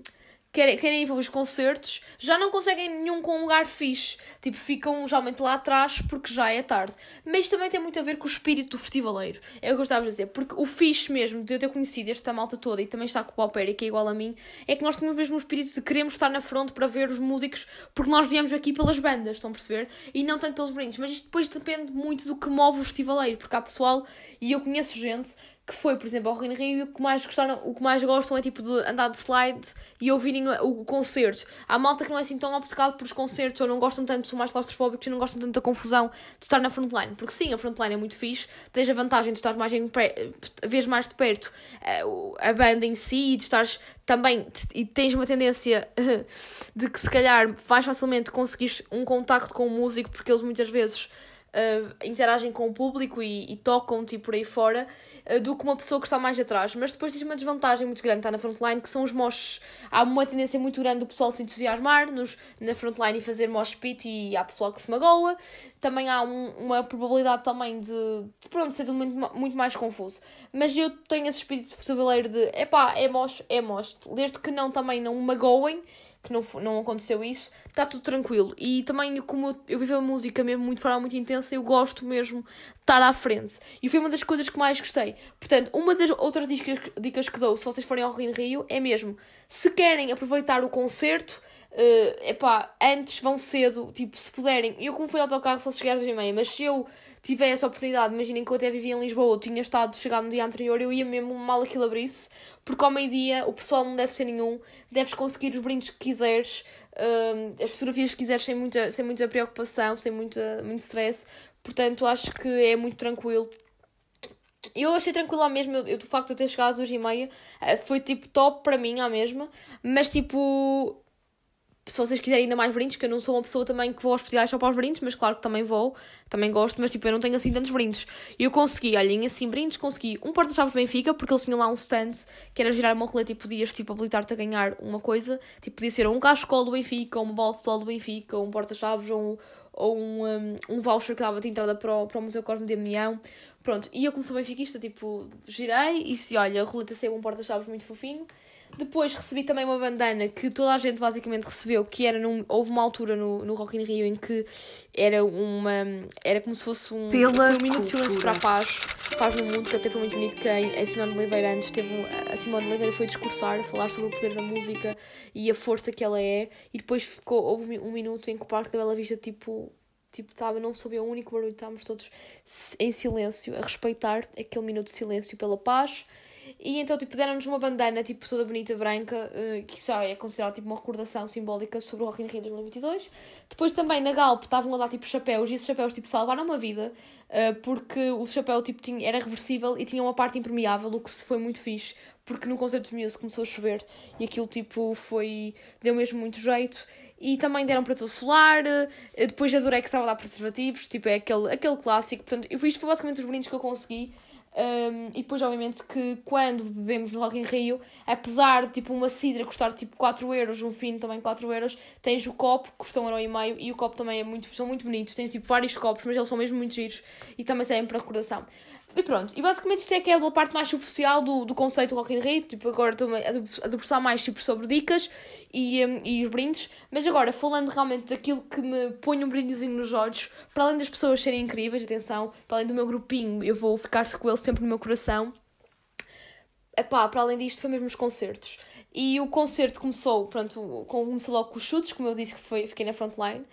querem, querem ir para os concertos, já não conseguem nenhum com um lugar fixe. Tipo, ficam geralmente lá atrás porque já é tarde. Mas também tem muito a ver com o espírito do festivaleiro. É o que eu estava a dizer. Porque o fixe mesmo de eu ter conhecido esta malta toda e também está com o Paupéria, que é igual a mim, é que nós temos mesmo o espírito de queremos estar na frente para ver os músicos porque nós viemos aqui pelas bandas, estão a perceber? E não tanto pelos brindes. Mas isto depois depende muito do que move o festivaleiro. Porque há pessoal, e eu conheço gente que foi, por exemplo, ao Rock in Rio e o que mais gostaram, o que mais gostam é tipo de andar de slide e ouvirem o, concerto. Há malta que não é assim tão obcecado por os concertos ou não gostam tanto, são mais claustrofóbicos e não gostam tanto da confusão de estar na frontline. Porque sim, a frontline é muito fixe, tens a vantagem de estar mais em vês mais de perto a, eh, a banda em si e de estares também e tens uma tendência de que se calhar mais facilmente conseguires um contacto com o músico porque eles muitas vezes uh, interagem com o público e, e tocam tipo por aí fora uh, do que uma pessoa que está mais atrás. Mas depois existe uma desvantagem muito grande, está na frontline, que são os moches. Há uma tendência muito grande do pessoal se entusiasmar nos, na frontline e fazer mosh pit e há pessoal que se magoa. Também há um, uma probabilidade também de, de pronto, ser tudo muito, muito mais confuso. Mas eu tenho esse espírito futebaleiro de epá, é mosh, é mosh. Desde que não também não magoem que não, não aconteceu isso, está tudo tranquilo. E também, como eu, vivo a música mesmo muito de forma muito intensa, eu gosto mesmo de estar à frente. E foi uma das coisas que mais gostei. Portanto, uma das outras dicas, dicas que dou, se vocês forem ao Rio Rio, é mesmo, se querem aproveitar o concerto, uh, epá, antes vão cedo, tipo, se puderem. Eu, como fui ao autocarro, só cheguei às 10h30, mas se eu tiver essa oportunidade, imaginem que eu até vivia em Lisboa, eu tinha estado chegado no dia anterior, eu ia mesmo mal aquilo abrisse, porque ao meio-dia o pessoal não deve ser nenhum, deves conseguir os brindes que quiseres, uh, as fotografias que quiseres sem muita, sem muita preocupação, sem muita, muito stress, portanto acho que é muito tranquilo. Eu achei tranquilo à mesma, eu, eu, do facto de eu ter chegado às duas e meia, eh, foi tipo top para mim à mesma, mas tipo, se vocês quiserem ainda mais brindes, que eu não sou uma pessoa também que vou aos festivais só para os brindes, mas claro que também vou, também gosto, mas tipo, eu não tenho assim tantos brindes. E eu consegui, olhem, assim, brindes, consegui um porta-chaves Benfica, porque eles tinham lá um stand que era girar uma roleta e podias, tipo, habilitar-te a ganhar uma coisa, tipo, podia ser um cachecol do Benfica, ou uma bola de futebol do Benfica, ou um porta-chaves, ou um, ou um, um, um voucher que dava de entrada para o, para o Museu Cosme de Damião. Pronto, e eu como sou benfiquista, tipo, girei e se olha, a roleta saiu um porta-chaves muito fofinho. Depois recebi também uma bandana que toda a gente basicamente recebeu, que era num, houve uma altura no, no Rock in Rio em que era uma era como se fosse um, Pela um minuto de silêncio para a paz, paz no mundo, que até foi muito bonito que a Simone de Oliveira antes teve, a Simone de Oliveira foi discursar, a falar sobre o poder da música e a força que ela é, e depois ficou, houve um minuto em que o Parque da Bela Vista tipo Tipo, tava, não se ouvia um único barulho, estávamos todos em silêncio, a respeitar aquele minuto de silêncio pela paz e então, tipo, deram-nos uma bandana, tipo, toda bonita, branca, uh, que só é considerada, tipo, uma recordação simbólica sobre o Rock in Rio 2022. Depois também, na Galp, estavam a dar, tipo, chapéus, e esses chapéus, tipo, salvaram uma vida, uh, porque o chapéu, tipo, tinha, era reversível e tinha uma parte impermeável, o que foi muito fixe, porque no concerto de Muse começou a chover, e aquilo, tipo, foi... deu mesmo muito jeito. E também deram todo solar, uh, depois adorei que estava a dar preservativos, tipo, é aquele, aquele clássico. Portanto, isto foi basicamente os brindes que eu consegui. Um, e depois, obviamente, que quando bebemos no Rock in Rio, apesar de tipo, uma cidra custar tipo 4 euros, um fino também 4 euros, tens o copo, que custa 1,5€ e o copo também é muito, são muito bonitos. Tens tipo vários copos, mas eles são mesmo muito giros e também servem para recordação. E pronto, e basicamente isto é que é a parte mais superficial do, do conceito Rock in Rio, tipo, agora estou a debruçar mais tipo, sobre dicas e, um, e os brindes, mas agora, falando realmente daquilo que me põe um brindezinho nos olhos, para além das pessoas serem incríveis, atenção, para além do meu grupinho, eu vou ficar com eles sempre no meu coração, epá, para além disto foi mesmo os concertos. E o concerto começou, pronto, começou logo com os chutes, como eu disse que foi, fiquei na frontline.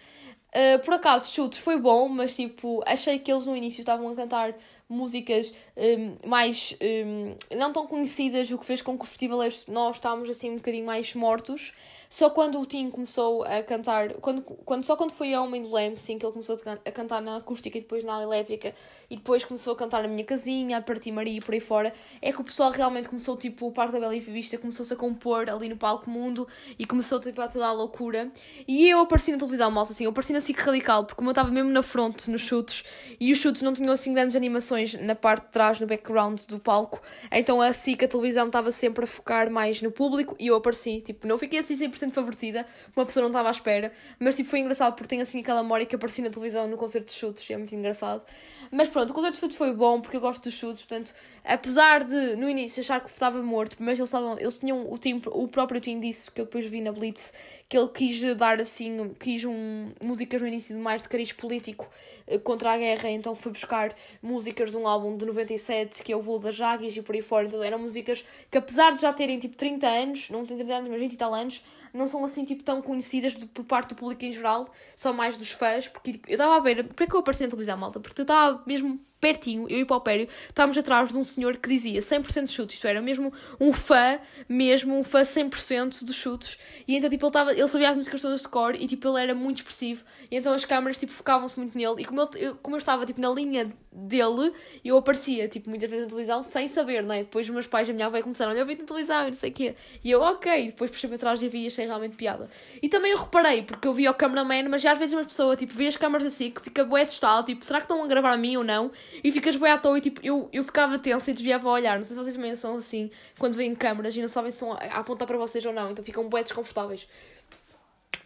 Uh, por acaso, chutes foi bom, mas tipo, achei que eles no início estavam a cantar músicas um, mais um, não tão conhecidas, o que fez com que os festivaleiros nós estávamos assim um bocadinho mais mortos. Só quando o Tim começou a cantar, quando, quando, só quando foi ao Homem do Leme, sim, que ele começou a cantar na acústica e depois na elétrica, e depois começou a cantar na minha casinha, a partir Maria e por aí fora, é que o pessoal realmente começou, tipo, o Parque da Bela e Vista começou-se a compor ali no palco mundo e começou, tipo, a toda a loucura. E eu apareci na televisão, malta, assim, eu apareci na SIC Radical, porque como eu estava mesmo na fronte, nos chutes, e os chutes não tinham, assim, grandes animações na parte de trás, no background do palco, então a SIC, a televisão, estava sempre a focar mais no público, e eu apareci, tipo, não fiquei assim 100% favorecida, uma pessoa não estava à espera, mas tipo, foi engraçado porque tem assim aquela memória que apareci na televisão no concerto de chutes, é muito engraçado. Mas pronto, o concerto de chutes foi bom porque eu gosto dos chutes, portanto, apesar de no início achar que estava morto, mas eles, estavam, eles tinham o time, o próprio time disse, que eu depois vi na Blitz, que ele quis dar assim, quis um, músicas no início mais de cariz político eh, contra a guerra, então foi buscar músicas de um álbum de 97 que é o Voo das Águias e por aí fora, então eram músicas que apesar de já terem tipo 30 anos, não têm 30 anos, mas 20 e tal anos, não são assim tipo tão conhecidas por parte do público em geral, só mais dos fãs, porque tipo, eu estava a ver, é que eu apareci na televisão, malta? Porque eu estava mesmo pertinho, eu e o Paupério, estávamos atrás de um senhor que dizia 100% de chutes, isto era mesmo um fã, mesmo um fã 100% dos chutes, e então tipo ele, tava, ele sabia as músicas todas de cor e tipo ele era muito expressivo, e então as câmaras tipo focavam-se muito nele, e como eu, eu, como eu estava tipo na linha dele, eu aparecia tipo muitas vezes na televisão sem saber, né? Depois os meus pais e a minha avó começaram, olha eu vi na televisão e não sei o quê, e eu ok, depois puxei para trás e vi e achei realmente piada. E também eu reparei, porque eu vi o cameraman, mas já às vezes uma pessoa, tipo, vê as câmaras assim, que fica bué assustada, tipo, será que estão a gravar a mim ou não? E ficas bué à toa e, tipo, eu, eu ficava tensa e desviava a olhar. Não sei se vocês também são assim, quando veem câmaras e não sabem se estão a apontar para vocês ou não, então ficam bué desconfortáveis.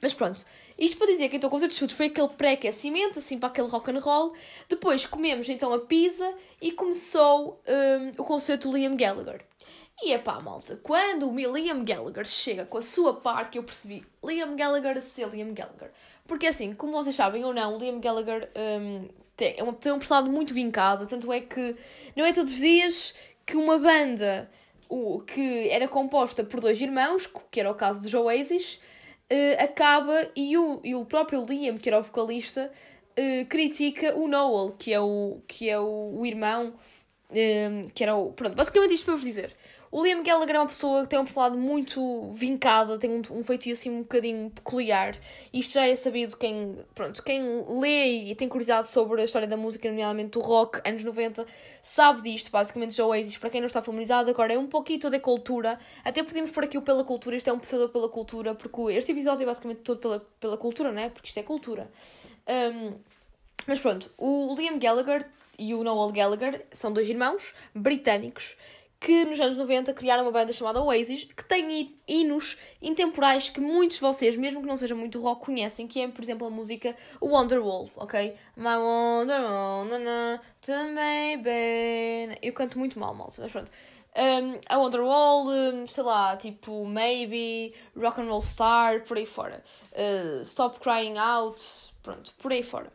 Mas pronto, isto para dizer que então o concerto de chutes foi aquele pré-aquecimento, assim para aquele rock and roll. Depois comemos então a pizza e começou um, o concerto do Liam Gallagher. E é pá, malta, quando o Liam Gallagher chega com a sua parte, eu percebi Liam Gallagher a ser Liam Gallagher. Porque assim, como vocês sabem ou não, Liam Gallagher um, tem, é uma, tem um personagem muito vincado, tanto é que não é todos os dias que uma banda o, que era composta por dois irmãos, que era o caso dos Oasis, uh, acaba e o, e o próprio Liam, que era o vocalista, uh, critica o Noel, que é o, que é o, o irmão, uh, que era o. Pronto, basicamente isto para vos dizer. O Liam Gallagher é uma pessoa que tem um personagem muito vincada, tem um, um feitio assim um bocadinho peculiar. Isto já é sabido quem, pronto, quem lê e tem curiosidade sobre a história da música, nomeadamente do rock, anos 90, sabe disto, basicamente, os Oasis. Para quem não está familiarizado, agora é um pouquinho da cultura. Até podemos pôr aqui o pela cultura, isto é um pseudo pela cultura, porque este episódio é basicamente todo pela, pela cultura, né? Porque isto é cultura. Um, mas pronto, o Liam Gallagher e o Noel Gallagher são dois irmãos britânicos que nos anos 90 criaram uma banda chamada Oasis, que tem hinos intemporais que muitos de vocês, mesmo que não seja muito rock, conhecem, que é, por exemplo, a música Wonderwall, ok? My Wonderwall, na, baby. Eu canto muito mal, mal, mas pronto. Um, a Wonderwall, um, sei lá, tipo Maybe, Rock and Roll Star, por aí fora. Uh, Stop Crying Out, pronto, por aí fora.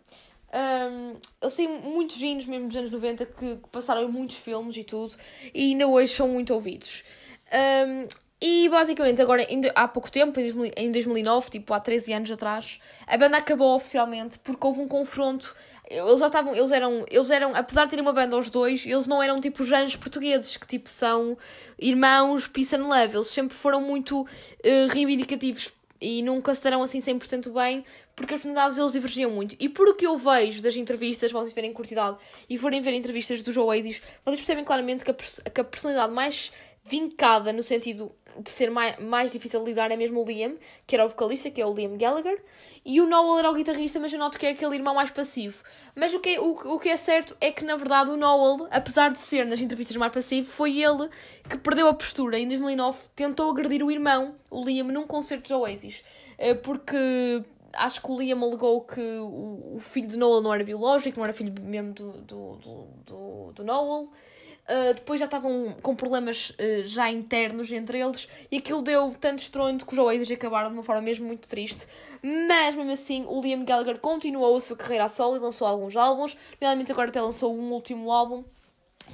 Um, eles têm muitos hinos, mesmo dos anos 90, que, passaram em muitos filmes e tudo, e ainda hoje são muito ouvidos. Um, e basicamente, agora, há pouco tempo, em 2009, tipo há 13 anos atrás, a banda acabou oficialmente porque houve um confronto. Eles já estavam, eles eram, eles eram, apesar de terem uma banda aos dois, eles não eram tipo os anjos portugueses, que tipo são irmãos peace and love. Eles sempre foram muito uh, reivindicativos e nunca se darão assim 100% bem, porque as personalidades deles divergiam muito. E por o que eu vejo das entrevistas, vocês tiverem curiosidade e forem ver entrevistas dos Oasis, vocês percebem claramente que a, que a personalidade mais vincada no sentido de ser mais, mais difícil de lidar é mesmo o Liam, que era o vocalista, que é o Liam Gallagher, e o Noel era o guitarrista, mas eu noto que é aquele irmão mais passivo. Mas o que, é, o, o que é certo é que, na verdade, o Noel, apesar de ser nas entrevistas mais passivo, foi ele que perdeu a postura. Em 2009 tentou agredir o irmão, o Liam, num concerto de Oasis, eh, porque acho que o Liam alegou que o, o filho de Noel não era biológico, não era filho mesmo do, do, do, do, do Noel. Uh, depois já estavam com problemas uh, já internos entre eles e aquilo deu tanto estrondo que os Oasis acabaram de uma forma mesmo muito triste. Mas mesmo assim, o Liam Gallagher continuou a sua carreira a solo e lançou alguns álbuns, realmente agora até lançou um último álbum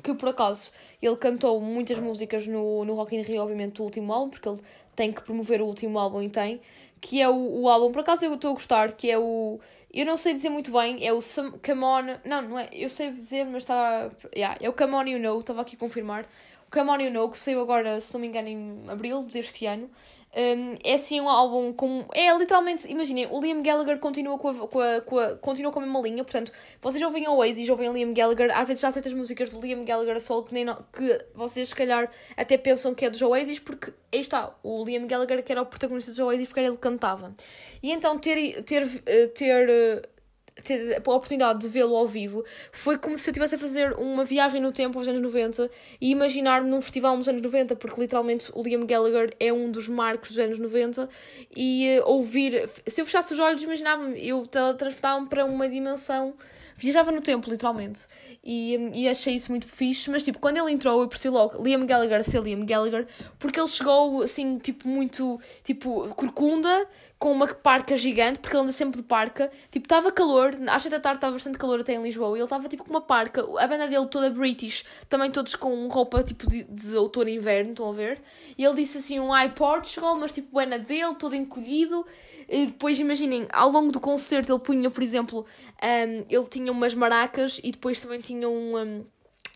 que por acaso ele cantou muitas músicas no, no Rock in Rio, obviamente, o último álbum, porque ele tem que promover o último álbum e tem, que é o, o álbum, por acaso eu estou a gostar, que é o eu não sei dizer muito bem, é o Some, Come On. Não, não é. Eu sei dizer, mas está. Yeah, é o Come On You Know, estava aqui a confirmar. O Come On You Know, que saiu agora, se não me engano, em abril deste ano. Um, é assim um álbum com. É literalmente, imaginem, o Liam Gallagher continua com a, com a, com a, continua com a mesma linha, portanto, vocês ouvem Oasis, ouvem Liam Gallagher, às vezes já certas músicas do Liam Gallagher a solo que, nem que vocês se calhar até pensam que é dos Oasis, porque aí está, o Liam Gallagher que era o protagonista dos Oasis porque era ele que cantava. E então ter, ter, ter, ter ter a oportunidade de vê-lo ao vivo foi como se eu estivesse a fazer uma viagem no tempo aos anos 90 e imaginar-me num festival nos anos 90, porque literalmente o Liam Gallagher é um dos marcos dos anos 90 e uh, ouvir, se eu fechasse os olhos, imaginava-me, eu teletransportava-me para uma dimensão viajava no tempo, literalmente. E, e achei isso muito fixe. Mas, tipo, quando ele entrou, eu percebi logo Liam Gallagher ser Liam Gallagher, porque ele chegou, assim, tipo, muito, tipo, corcunda, com uma parca gigante, porque ele anda sempre de parca. Tipo, estava calor, às 7 da tarde estava bastante calor até em Lisboa, e ele estava, tipo, com uma parca. A banda dele toda British, também todos com roupa, tipo, de, de outono e inverno, estão a ver? E ele disse, assim, um I Portugal, mas, tipo, buena dele, todo encolhido. E depois, imaginem, ao longo do concerto ele punha, por exemplo, um, ele tinha umas maracas e depois também tinha um, um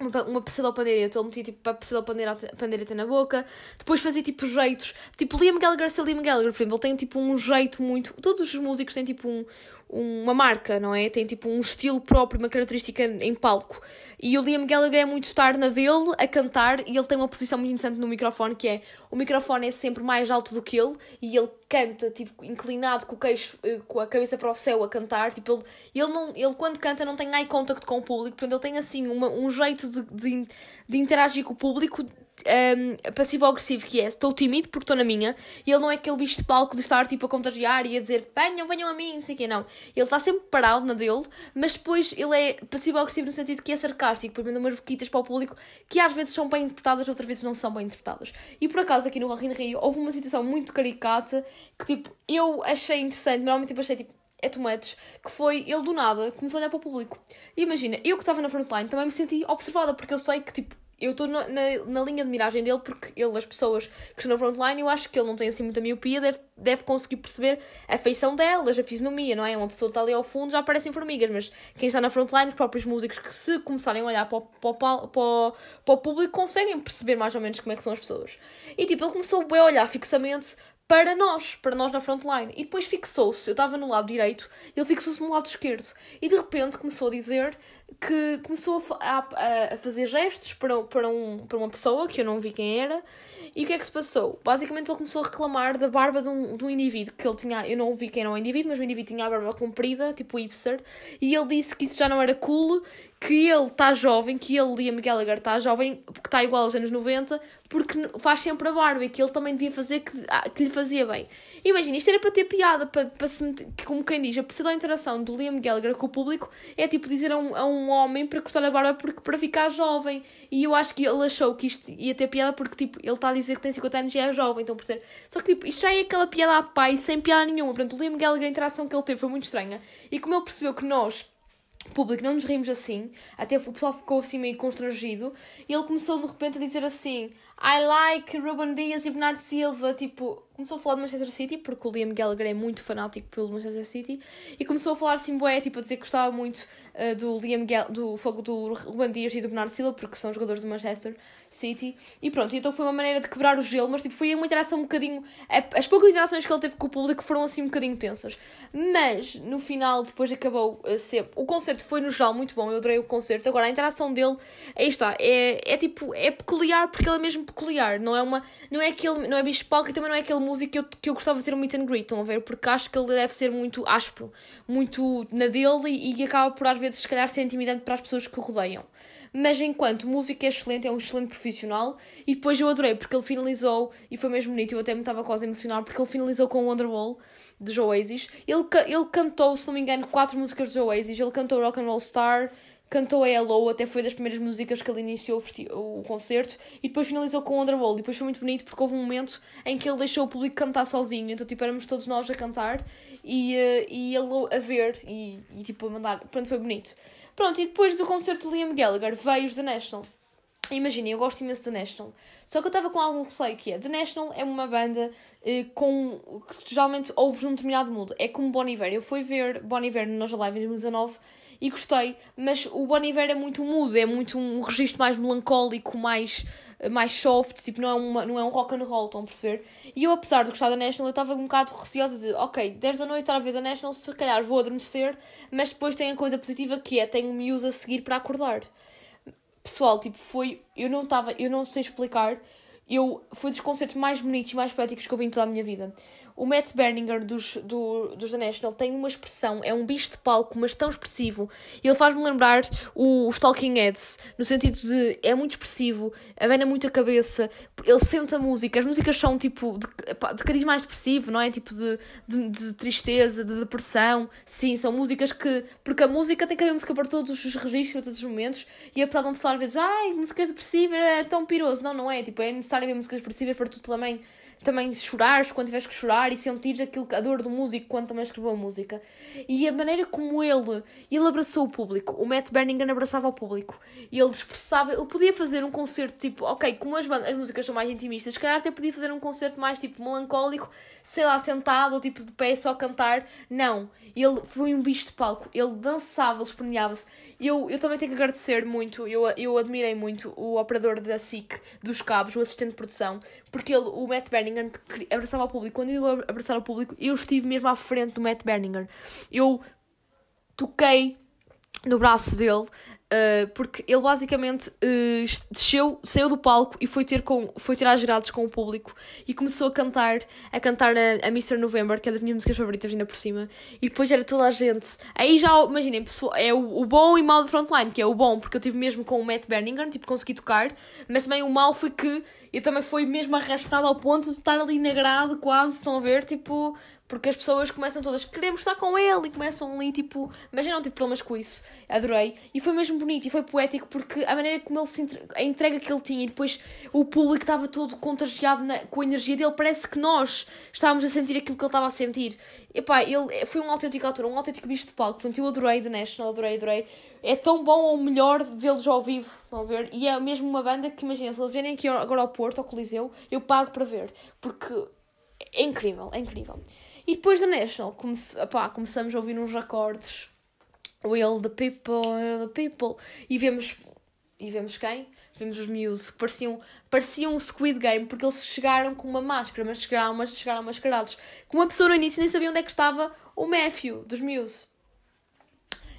uma, uma pseudopandeireta, ele metia tipo a pseudopandeireta na boca, depois fazia tipo jeitos, tipo Liam Gallagher ser Liam Gallagher, por exemplo, ele tem tipo um jeito muito, todos os músicos têm tipo um, uma marca, não é? Tem tipo um estilo próprio, uma característica em palco. E o Liam Gallagher é muito estar na dele, a cantar, e ele tem uma posição muito interessante no microfone, que é o microfone é sempre mais alto do que ele, e ele canta, tipo, inclinado com o queixo, eh, com a cabeça para o céu a cantar. Tipo, ele, ele, não, ele quando canta não tem eye contact com o público, portanto ele tem assim uma, um jeito de, de, de interagir com o público um, passivo-agressivo que é estou tímido porque estou na minha e ele não é aquele bicho de palco de estar tipo a contagiar e a dizer venham, venham a mim, não sei o quê, não. Ele está sempre parado na dele, mas depois ele é passivo-agressivo no sentido que é sarcástico, por exemplo, umas boquitas para o público que às vezes são bem interpretadas, outras vezes não são bem interpretadas. E por acaso aqui no Rock in Rio houve uma situação muito caricata que tipo eu achei interessante, normalmente tipo, achei tipo é tomates, que foi ele do nada começou a olhar para o público. E imagina, eu que estava na frontline também me senti observada, porque eu sei que tipo eu estou na, na, na, linha de miragem dele porque ele, as pessoas que estão na frontline, eu acho que ele não tem assim muita miopia, deve, deve conseguir perceber a feição delas, a fisionomia, não é? Uma pessoa que está ali ao fundo já parecem formigas, mas quem está na frontline, os próprios músicos que se começarem a olhar para o, para, o, para, o, para o público conseguem perceber mais ou menos como é que são as pessoas. E tipo, ele começou a olhar fixamente para nós, para nós na frontline. E depois fixou-se, eu estava no lado direito, ele fixou-se no lado esquerdo. E de repente começou a dizer que começou a, a, a, fazer gestos para, para, um, para uma pessoa que eu não vi quem era. E o que é que se passou? Basicamente ele começou a reclamar da barba de um, de um indivíduo que ele tinha. Eu não vi quem era o indivíduo, mas o indivíduo tinha a barba comprida, tipo hipster. E ele disse que isso já não era cool, que ele está jovem, que ele, Liam Gallagher, está jovem, porque está igual aos anos 90, porque faz sempre a barba e que ele também devia fazer que, ah, que lhe fazia bem. Imagina, isto era para ter piada, para, para se meter, como quem diz, a pseudo-interação do Liam Gallagher com o público é tipo dizer a um, a um homem para cortar a barba porque, para ficar jovem. E eu acho que ele achou que isto ia ter piada porque tipo, ele está a dizer que tem 50 anos e é jovem, então por ser. Só que tipo, isto já é aquela piada a pai, sem piada nenhuma. Portanto, o Liam Gallagher, a interação que ele teve foi muito estranha. E como ele percebeu que nós público, não nos rimos assim, até o pessoal ficou assim meio constrangido, e ele começou de repente a dizer assim: I like Ruben Dias e Bernardo Silva, tipo, começou a falar de Manchester City, porque o Liam Gallagher é muito fanático pelo Manchester City, e começou a falar assim, bué, tipo, a dizer que gostava muito uh, do Liam Gall do fogo do Ruben Dias e do Bernardo Silva, porque são jogadores do Manchester City, e pronto, então foi uma maneira de quebrar o gelo, mas tipo, foi uma interação um bocadinho, as poucas interações que ele teve com o público foram assim um bocadinho tensas, mas no final, depois acabou uh, ser, o concerto foi no geral muito bom, eu adorei o concerto, agora a interação dele, aí está, é, é tipo, é peculiar, porque ele é mesmo peculiar, não é uma, não é aquele, não é bicho palco e também não é aquele músico que eu, que eu gostava de ter um meet and greet, estão a ver? Porque acho que ele deve ser muito áspero, muito na dele e, e acaba por às vezes, se calhar, ser intimidante para as pessoas que o rodeiam. Mas enquanto música é excelente, é um excelente profissional. E depois eu adorei, porque ele finalizou, e foi mesmo bonito, eu até me estava quase a emocionar, porque ele finalizou com o Wonderwall de Oasis. Ele, ele cantou, se não me engano, quatro músicas de Oasis. Ele cantou Rock and Roll Star, cantou a Hello, até foi das primeiras músicas que ele iniciou o, concerto, e depois finalizou com Wonderwall. E depois foi muito bonito porque houve um momento em que ele deixou o público cantar sozinho, então tipo éramos todos nós a cantar e, uh, e ele a ver e, e tipo a mandar. Pronto, foi bonito. Pronto, e depois do concerto de Liam Gallagher veio os The National. Imaginem, eu gosto imenso da National. Só que eu estava com algum receio que é. The National é uma banda eh, com, que geralmente ouves num determinado mundo. É como Bon Iver. Eu fui ver Bon Iver no Noja Live em 2019 e gostei, mas o Bon Iver é muito mudo, é muito um registro mais melancólico, mais, mais soft, tipo, não é, uma, não é um rock and roll, estão a perceber? E eu, apesar de gostar da National, eu estava um bocado receosa de, ok, 10 da noite estar a ver National, se calhar vou adormecer, mas depois tem a coisa positiva que é, tenho Muse a seguir para acordar. Pessoal, tipo, foi, eu não estava, eu não sei explicar, eu, foi dos concertos mais bonitos e mais poéticos que eu vi em toda a minha vida. O Matt Berninger dos, do, dos The National tem uma expressão, é um bicho de palco, mas tão expressivo. E ele faz-me lembrar o, os Talking Heads, no sentido de é muito expressivo, abana muito a cabeça, ele sente a música, as músicas são tipo de, de cariz mais expressivo, não é? Tipo de, de, de, tristeza, de depressão. Sim, são músicas que. Porque a música tem que haver música para todos os registros, para todos os momentos, e apesar de não pessoal às vezes, ai, música depressiva é tão piroso. Não, não é. Tipo, é necessário haver músicas depressivas para tu também também chorares quando tiveres que chorar e sentires aquilo, a dor do músico quando também escreveu a música. E a maneira como ele, ele abraçou o público, o Matt Berninger abraçava o público, e ele expressava, ele podia fazer um concerto tipo, ok, como as, as músicas são mais intimistas, se calhar até podia fazer um concerto mais tipo melancólico, sei lá, sentado ou tipo de pé só cantar. Não, ele foi um bicho de palco, ele dançava, ele esperneava-se. Eu, eu também tenho que agradecer muito, eu, eu admirei muito o operador da SIC dos cabos, o assistente de produção, porque ele, o Matt Berninger abraçava o público. Quando eu abraçar o público, eu estive mesmo à frente do Matt Berninger. Eu toquei no braço dele Uh, porque ele basicamente uh, desceu, saiu do palco e foi ter, com, foi ter às grades com o público e começou a cantar, a cantar a, a Mr. November, que é das minhas músicas favoritas ainda por cima, e depois era toda a gente. Aí já, imaginem, é o, o bom e mau do frontline, que é o bom, porque eu tive mesmo com o Matt Berninger, tipo, consegui tocar, mas também o mau foi que eu também fui mesmo arrastado ao ponto de estar ali na grade quase, estão a ver, tipo, porque as pessoas começam todas, queremos estar com ele, e começam ali, tipo, mas eu não tive problemas com isso, adorei. E foi mesmo bonito e foi poético, porque a maneira como ele se entrega, a entrega que ele tinha, e depois o público estava todo contagiado na, com a energia dele, parece que nós estávamos a sentir aquilo que ele estava a sentir. E pá, ele foi um autêntico ator, um autêntico bicho de palco, portanto eu adorei The National, adorei, adorei. É tão bom ou melhor vê-los ao vivo, estão a ver? E é mesmo uma banda que, imagina, se eles vierem aqui agora ao Porto, ao Coliseu, eu pago para ver, porque é incrível, é incrível. E depois da National, comece, opá, começamos a ouvir uns acordes. Will the people, will the people. E vemos. E vemos quem? Vemos os Muse, que pareciam, pareciam um Squid Game, porque eles chegaram com uma máscara, mas chegaram, mas chegaram mascarados. Com uma pessoa no início nem sabia onde é que estava o Matthew, dos Muse.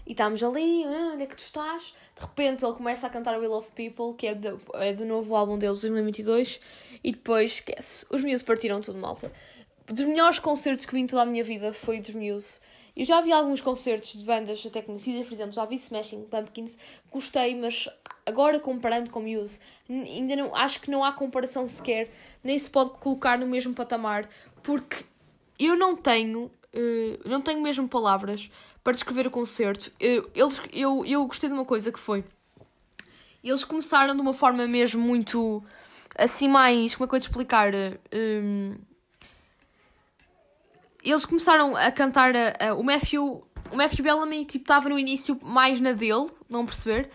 E estávamos ali, ah, onde é que tu estás? De repente ele começa a cantar Will of People, que é do, é do novo álbum deles, 2022, e depois esquece. Os Muse partiram tudo, malta dos melhores concertos que vi em toda a minha vida foi dos Muse. Eu já vi alguns concertos de bandas até conhecidas, por exemplo, já vi Smashing Pumpkins, gostei, mas agora comparando com Muse, ainda não, acho que não há comparação sequer, nem se pode colocar no mesmo patamar, porque eu não tenho, uh, não tenho mesmo palavras para descrever o concerto. Eu, eles, eu, eu gostei de uma coisa que foi, eles começaram de uma forma mesmo muito, assim mais, como é que eu te explicar... Uh, eles começaram a cantar a, a, o Matthew. O Matthew Bellamy tipo estava no início mais na dele, não perceber.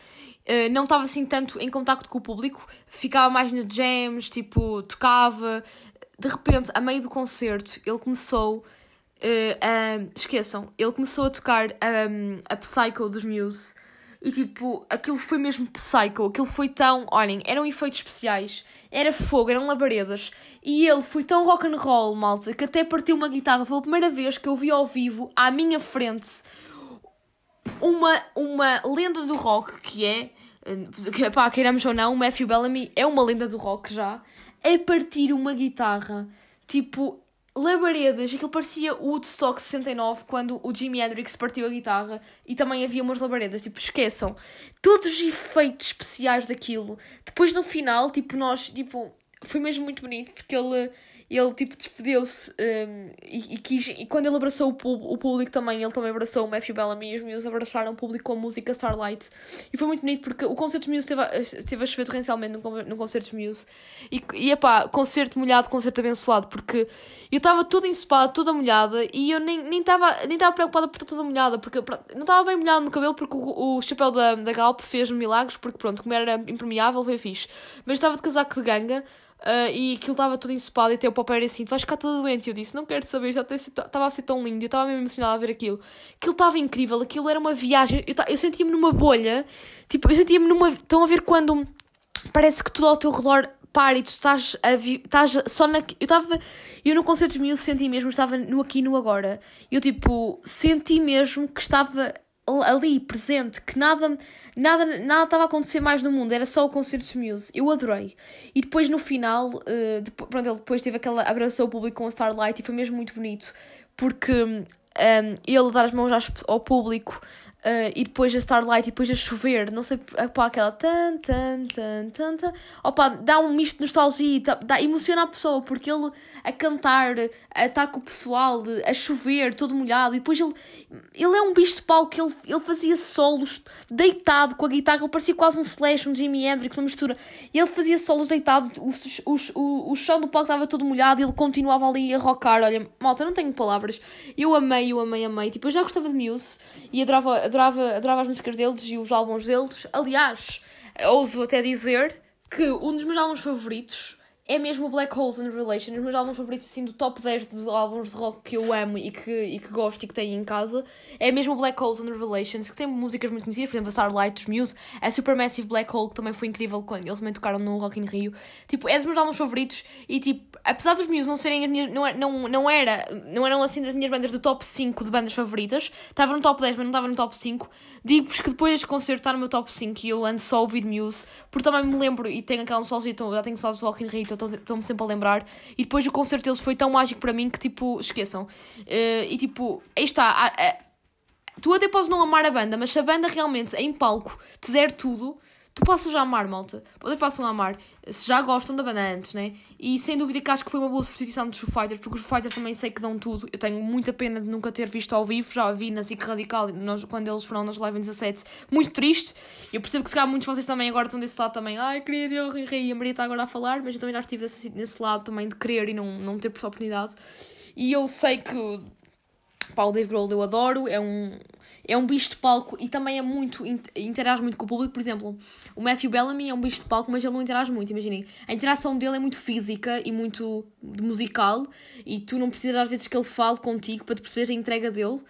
Uh, não estava assim tanto em contacto com o público, ficava mais nas jams, tipo, tocava. De repente, a meio do concerto, ele começou uh, a. Esqueçam, ele começou a tocar um, a Psycho dos Muse. E tipo, aquilo foi mesmo psycho, aquilo foi tão. Olhem, eram efeitos especiais era fogo, eram labaredas. E ele foi tão rock and roll, malta, que até partiu uma guitarra. Foi a primeira vez que eu vi ao vivo, à minha frente, uma, uma lenda do rock, que é, que, pá, queiramos ou não, o Matthew Bellamy é uma lenda do rock já, a partir uma guitarra, tipo, labaredas, aquilo parecia o Woodstock 69 quando o Jimi Hendrix partiu a guitarra e também havia umas labaredas, tipo, esqueçam todos os efeitos especiais daquilo. Depois no final, tipo, nós, tipo, foi mesmo muito bonito porque ele ele tipo despediu-se um, e, e, quis, e quando ele abraçou o, o público também, ele também abraçou o Matthew Bellamy e os Muse abraçaram o público com a música Starlight. E foi muito bonito porque o concerto dos Muse esteve a, esteve a chover torrencialmente no, no concerto dos Muse e, e epá, concerto molhado, concerto abençoado porque eu estava toda ensopada, toda molhada e eu nem estava nem nem preocupada por estar toda molhada porque não estava bem molhada no cabelo porque o, o chapéu da, da Galp fez milagres porque pronto, como era impermeável foi fixe. Mas estava de casaco de ganga Uh, e aquilo estava tudo ensopado e até o papai era assim, tu vais ficar toda doente. E eu disse, não quero saber, já estava a ser tão lindo, eu estava mesmo emocionada a ver aquilo. Aquilo estava incrível, aquilo era uma viagem, eu, eu sentia-me numa bolha, tipo, eu sentia-me numa... Estão a ver quando parece que tudo ao teu redor para e tu estás, a vi, estás só na... Eu estava... Eu no concerto dos meus senti mesmo, estava no aqui e no agora. Eu, tipo, senti mesmo que estava ali, presente, que nada nada nada estava a acontecer mais no mundo, era só o concerto dos Muse. Eu adorei. E depois no final, uh, depois, pronto, ele depois teve aquela abraçou o público com a Starlight e foi mesmo muito bonito, porque um, ele dar as mãos ao público Uh, e depois a Starlight e depois a chover, não sei, pá, aquela tan, tan, tan, tan, tan. Opa, dá um misto de nostalgia, dá, dá, emociona a pessoa, porque ele a cantar, a estar com o pessoal, a chover, todo molhado, e depois ele, ele é um bicho de palco, ele, ele fazia solos deitado com a guitarra, ele parecia quase um Slash, um Jimi Hendrix, uma mistura, ele fazia solos deitado, o, o, o, o chão do palco estava todo molhado, e ele continuava ali a rocar, olha, malta, não tenho palavras, eu amei, eu amei, amei, tipo, eu já gostava de Muse, e adorava adorava, adorava as músicas deles e os álbuns deles. Aliás, ouso até dizer que um dos meus álbuns favoritos é mesmo o Black Holes and Relations, os meus álbuns favoritos, assim, do top 10 de álbuns de rock que eu amo e que, e que gosto e que tenho em casa. É mesmo o Black Holes and Revelations, que tem músicas muito conhecidas, por exemplo, a Starlight, os Muse, a Supermassive Black Hole, que também foi incrível quando eles também tocaram no Rock in Rio. Tipo, é dos meus álbuns favoritos e, tipo, apesar dos Muse não serem as minhas, não, é, não, não, era, não eram assim das minhas bandas do top 5 de bandas favoritas, estava no top 10, mas não estava no top 5. Digo-vos que depois deste concerto está no meu top 5 e eu ando só a ouvir Muse, porque também me lembro e tenho aquela nostalgia, então, já tenho só Rock in Rio, então estou-me sempre a lembrar. E depois o concerto deles foi tão mágico para mim que, tipo, esqueçam. Uh, e tipo, aí está. Uh, tu até podes não amar a banda, mas se a banda realmente em palco te der tudo tu passas a amar, malta. Vocês passam a amar. Se já gostam da banda antes, né? E sem dúvida que acho que foi uma boa substituição dos Foo Fighters, porque os Foo Fighters também sei que dão tudo. Eu tenho muita pena de nunca ter visto ao vivo. Já vi na SIC Radical nós, quando eles foram nas Live 17. Muito triste. Eu percebo que se calhar muitos de vocês também agora estão desse lado também. Ai, queria ter o Rei e a Maria está agora a falar, mas eu também já estive nesse, nesse lado também de querer e não, não ter essa oportunidade. E eu sei que. Pá, o Dave Grohl eu adoro, é um, é um bicho de palco e também é muito, interage muito com o público. Por exemplo, o Matthew Bellamy é um bicho de palco, mas ele não interage muito, imaginem. A interação dele é muito física e muito musical e tu não precisas às vezes que ele fale contigo para te perceberes a entrega dele.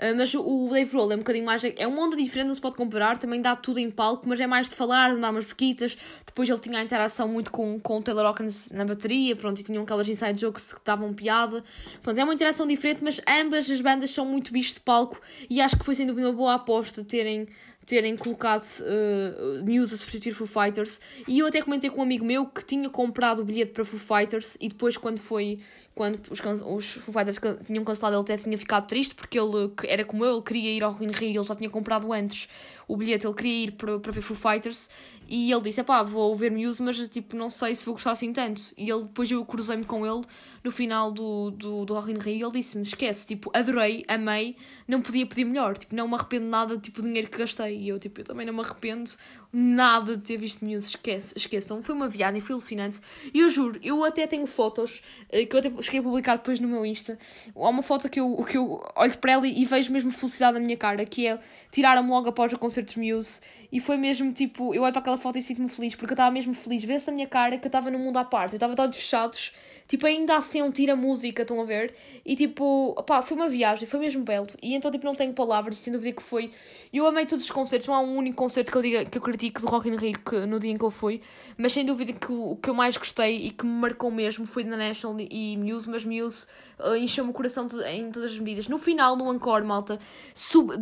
Uh, mas o Dave Grohl é um bocadinho mais. É uma onda diferente, não se pode comparar. Também dá tudo em palco, mas é mais de falar, de dar umas boquitas. Depois ele tinha a interação muito com, com o Taylor Hawkins na bateria. Pronto, e tinham aquelas inside jokes que davam piada. Pronto, é uma interação diferente, mas ambas as bandas são muito bichos de palco. E acho que foi sem dúvida uma boa aposta terem terem colocado uh, news a substituir Foo Fighters. E eu até comentei com um amigo meu que tinha comprado o bilhete para Foo Fighters e depois, quando foi. Quando os, os Foo Fighters tinham cancelado, ele até tinha ficado triste porque ele era como eu, ele queria ir ao Rock in Rio, ele já tinha comprado antes o bilhete, ele queria ir para, para ver Foo Fighters e ele disse: pá, vou ver Muse, mas tipo, não sei se vou gostar assim tanto. E ele, depois eu cruzei-me com ele no final do, do, do Rock in Rio e ele disse-me: esquece, tipo, adorei, amei, não podia pedir melhor, tipo, não me arrependo nada tipo, do dinheiro que gastei. E eu, tipo, eu também não me arrependo nada de ter visto Muse, esquece, esqueçam. Foi uma viagem, foi alucinante. E eu juro, eu até tenho fotos eh, que eu até cheguei a publicar depois no meu Insta. Há uma foto que eu, que eu olho para ela e vejo mesmo felicidade na minha cara, que é tiraram-me logo após o concerto de Muse. E foi mesmo tipo, eu olho para aquela foto e sinto-me feliz, porque eu estava mesmo feliz. Vê-se na minha cara que eu estava no mundo à parte, eu estava todos fechados tipo, ainda a sentir a música, estão a ver? E tipo, pá, foi uma viagem, foi mesmo belo. E então, tipo, não tenho palavras, sem dúvida que foi. Eu amei todos os concertos, não há um único concerto que eu diga que eu critico do Rock in Rio que, no dia em que eu fui, mas sem dúvida que o, que eu mais gostei e que me marcou mesmo foi The National e Muse, mas Muse uh, encheu-me o coração em todas as medidas. No final, no encore, malta, sub,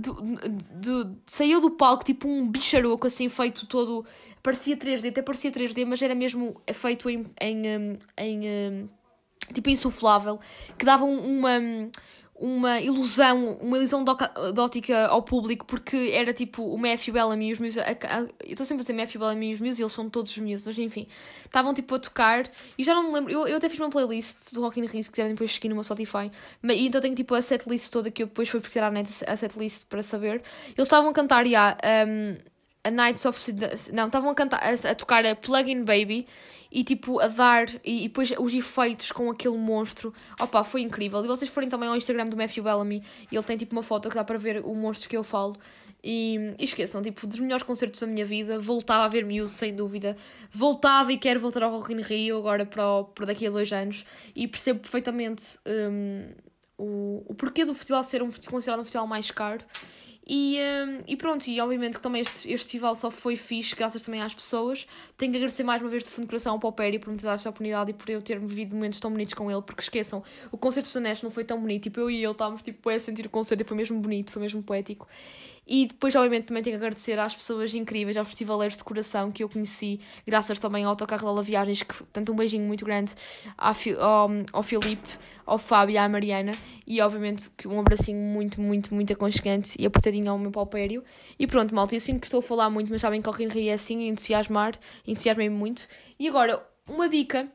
saiu do palco tipo um bicharoco, assim, feito todo. Parecia 3D, até parecia 3D, mas era mesmo feito em, em, em, em tipo insuflável, que davam uma, uma ilusão, uma ilusão de ótica ao público, porque era tipo o Matthew Bellamy e os meus. Eu estou sempre a dizer Matthew Bellamy e os meus, e eles são todos os meus, mas enfim, estavam tipo a tocar, e já não me lembro, eu, eu até fiz uma playlist do Rock in Rio, se quiserem depois seguir meu Spotify, mas, e então tenho tipo a setlist toda que eu depois fui procurar na net a setlist para saber. Eles estavam a cantar, já. Yeah, um, a Nights of Não, estavam a cantar, a, a tocar a Plug-in Baby e tipo a dar e, e, depois os efeitos com aquele monstro. Opa, foi incrível. E vocês forem também ao Instagram do Matthew Bellamy e ele tem tipo uma foto que dá para ver o monstro que eu falo. E, e esqueçam, tipo, dos melhores concertos da minha vida. Voltava a ver Muse, sem dúvida. Voltava e quero voltar ao Rock in Rio agora para, para daqui a dois anos. E percebo perfeitamente um, o, o porquê do festival ser um, considerado um festival mais caro. E, um, e pronto, e obviamente que também este, este festival só foi fixe graças também às pessoas. Tenho que agradecer mais uma vez de fundo de coração ao Paupério por me ter dado esta oportunidade e por eu ter vivido momentos tão bonitos com ele, porque esqueçam, o concerto do National foi tão bonito, tipo, eu e ele estávamos tipo, a sentir o concerto e foi mesmo bonito, foi mesmo poético. E depois, obviamente, também tenho que agradecer às pessoas incríveis, aos festivaleiros de coração que eu conheci, graças também ao Autocarro Lola Viagens, que tanto um beijinho muito grande ao, ao, ao Filipe, ao Fábio e à Mariana, e obviamente um abracinho muito, muito, muito aconchegante e apertadinho ao meu palpério. E pronto, malta, eu sinto que estou a falar muito, mas sabem que o Rio é assim, entusiasmar, entusiasmei-me muito. E agora, uma dica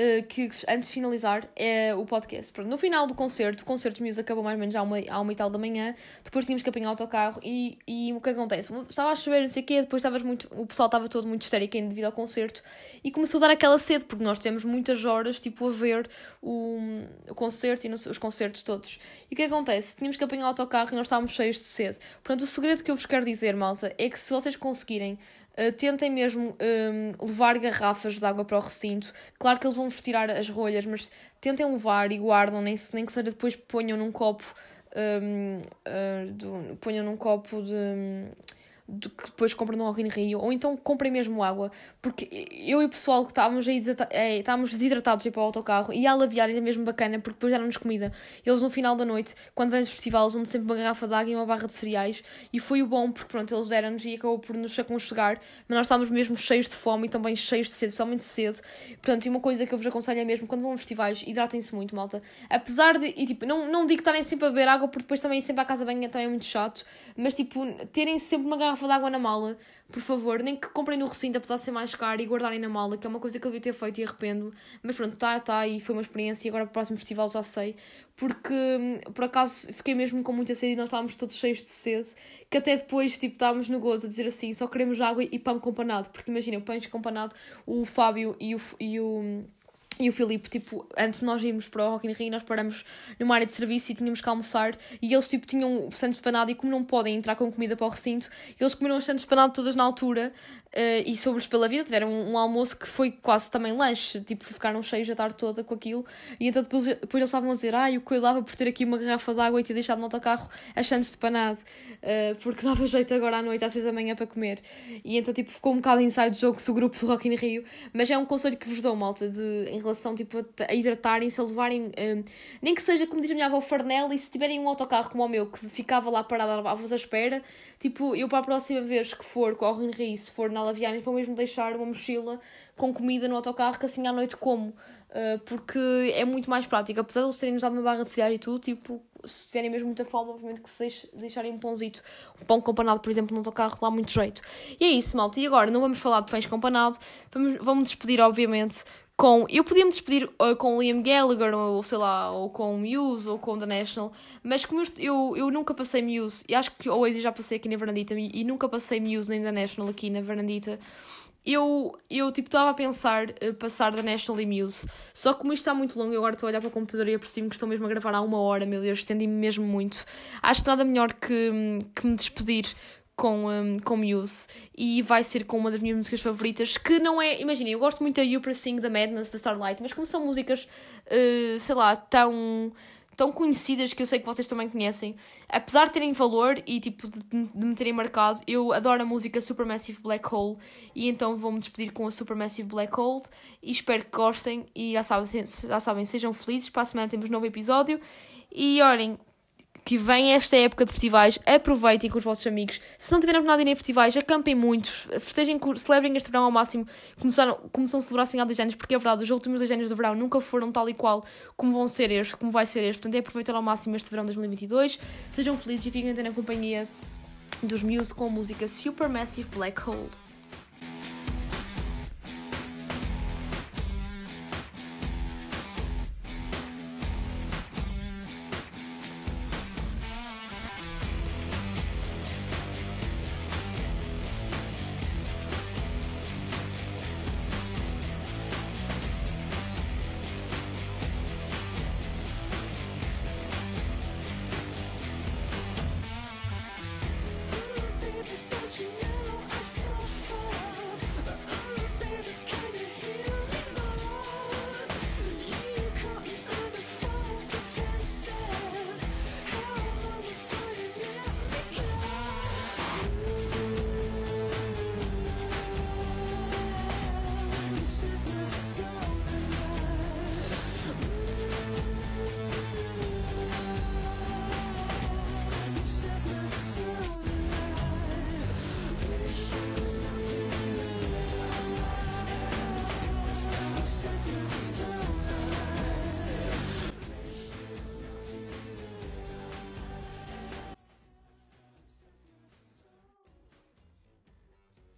uh, que antes de finalizar é o podcast. Pronto, no final do concerto, o concerto Muse acabou mais ou menos à uma, à uma e tal da manhã, depois tínhamos que apanhar o autocarro e, e o que acontece? Estava a chover, não sei o quê, depois estavas muito, o pessoal estava todo muito histérico ainda devido ao concerto e começou a dar aquela sede, porque nós tivemos muitas horas tipo a ver o, o concerto e no, os concertos todos. E o que acontece? Tínhamos que apanhar o autocarro e nós estávamos cheios de sede. Portanto, o segredo que eu vos quero dizer, malta, é que se vocês conseguirem Uh, tentem mesmo um, levar garrafas de água para o recinto. Claro que eles vão vos tirar as rolhas, mas tentem levar e guardam, nem, nem que seja depois ponham num copo. Um, uh, do, ponham num copo de. De que depois compram no Rock in Rio, ou então comprem mesmo água, porque eu e o pessoal que estávamos aí é, estávamos desidratados aí para o autocarro e a Alaviar é mesmo bacana porque depois deram-nos comida. Eles no final da noite, quando vêm dos festivais, dão sempre uma garrafa de água e uma barra de cereais e foi o bom porque pronto, eles deram-nos e acabou por nos aconchegar, mas nós estávamos mesmo cheios de fome e também cheios de sede, especialmente sede. Portanto, e uma coisa que eu vos aconselho é mesmo quando vão a festivais, hidratem-se muito, malta. Apesar de, e tipo, não, não digo que estarem sempre a beber água porque depois também sempre à casa bem também é muito chato, mas tipo, terem sempre uma garrafa garrafa de água na mala, por favor, nem que comprem no recinto, apesar de ser mais caro, e guardarem na mala, que é uma coisa que eu devia ter feito e arrependo. Mas pronto, tá, tá, e foi uma experiência, e agora para o próximo festival já sei, porque hum, por acaso fiquei mesmo com muita sede e nós estávamos todos cheios de sede, que até depois, tipo, estávamos no gozo a dizer assim: só queremos água e pão com panado, porque imagina, o pão com panado, o Fábio e o. E o e o Filipe, tipo, antes de nós irmos para o Rock in Rio, nós paramos numa área de serviço e tínhamos que almoçar. E eles, tipo, tinham sandes de panado e como não podem entrar com comida para o recinto, eles comeram as sandes de panado todas na altura. Uh, e sobre-lhes pela vida, tiveram um, um, almoço que foi quase também lanche, tipo, ficaram cheios a tarde toda com aquilo. E então depois, depois eles estavam a dizer, ai, que eu dava por ter aqui uma garrafa de água e ter deixado no autocarro as sandes de panado, uh, porque dava jeito agora à noite, às seis da manhã, para comer. E então, tipo, ficou um bocado inside jogo do grupo do Rock in Rio. Mas é um conselho que vos dou, malta, de, em relação tipo, a, hidratarem-se, a levarem, um, nem que seja, como diz a minha avó, farnel, e se tiverem um autocarro como o meu, que ficava lá parado à vos espera, tipo, eu para a próxima vez que for com o Rio, se for na Laviana, vou mesmo deixar uma mochila com comida no autocarro, que assim à noite como. Uh, porque é muito mais prático. Apesar de eles terem nos dado uma barra de cereais e tudo, tipo, se tiverem mesmo muita fome, obviamente que se deixarem um pãozito, um pão com panado, por exemplo, no autocarro, dá muito jeito. E é isso, malta. E agora, não vamos falar de pães com panado, vamos, vamos despedir, obviamente, com. Eu podia me despedir com Liam Gallagher, ou sei lá, ou com Muse, ou com The National, mas como eu, eu, eu nunca passei Muse, e acho que hoje já passei aqui na Varandita, e nunca passei Muse nem The National aqui na Varandita, eu, eu tipo, estava a pensar uh, passar da National e Muse. Só que como isto está muito longo, eu agora estou a olhar para o computador e apercebi-me que estou mesmo a gravar há uma hora, meu Deus, estendi-me mesmo muito. Acho que nada melhor que, que me despedir com, um, com Muse. E vai ser com uma das minhas músicas favoritas, que não é, imaginem, eu gosto muito da You Sing, da Madness, da Starlight, mas como são músicas, uh, sei lá, tão tão conhecidas que eu sei que vocês também conhecem, apesar de terem valor e tipo de, de me terem marcado, eu adoro a música Supermassive Black Hole e então vou-me despedir com a Supermassive Black Hole e espero que gostem e já sabem, já sabem, sejam felizes, para a semana temos novo episódio e olhem, que vem esta época de festivais, aproveitem com os vossos amigos. Se não tiverem nada em festivais, acampem muitos, festejem, celebrem este verão ao máximo, começaram, começam a celebrar assim há dois anos, porque é verdade, os últimos dois anos de verão nunca foram tal e qual como vão ser este, como vai ser este. Portanto, é aproveitar ao máximo este verão 2022. Sejam felizes e fiquem na companhia dos Muse com a música Supermassive Black Hole.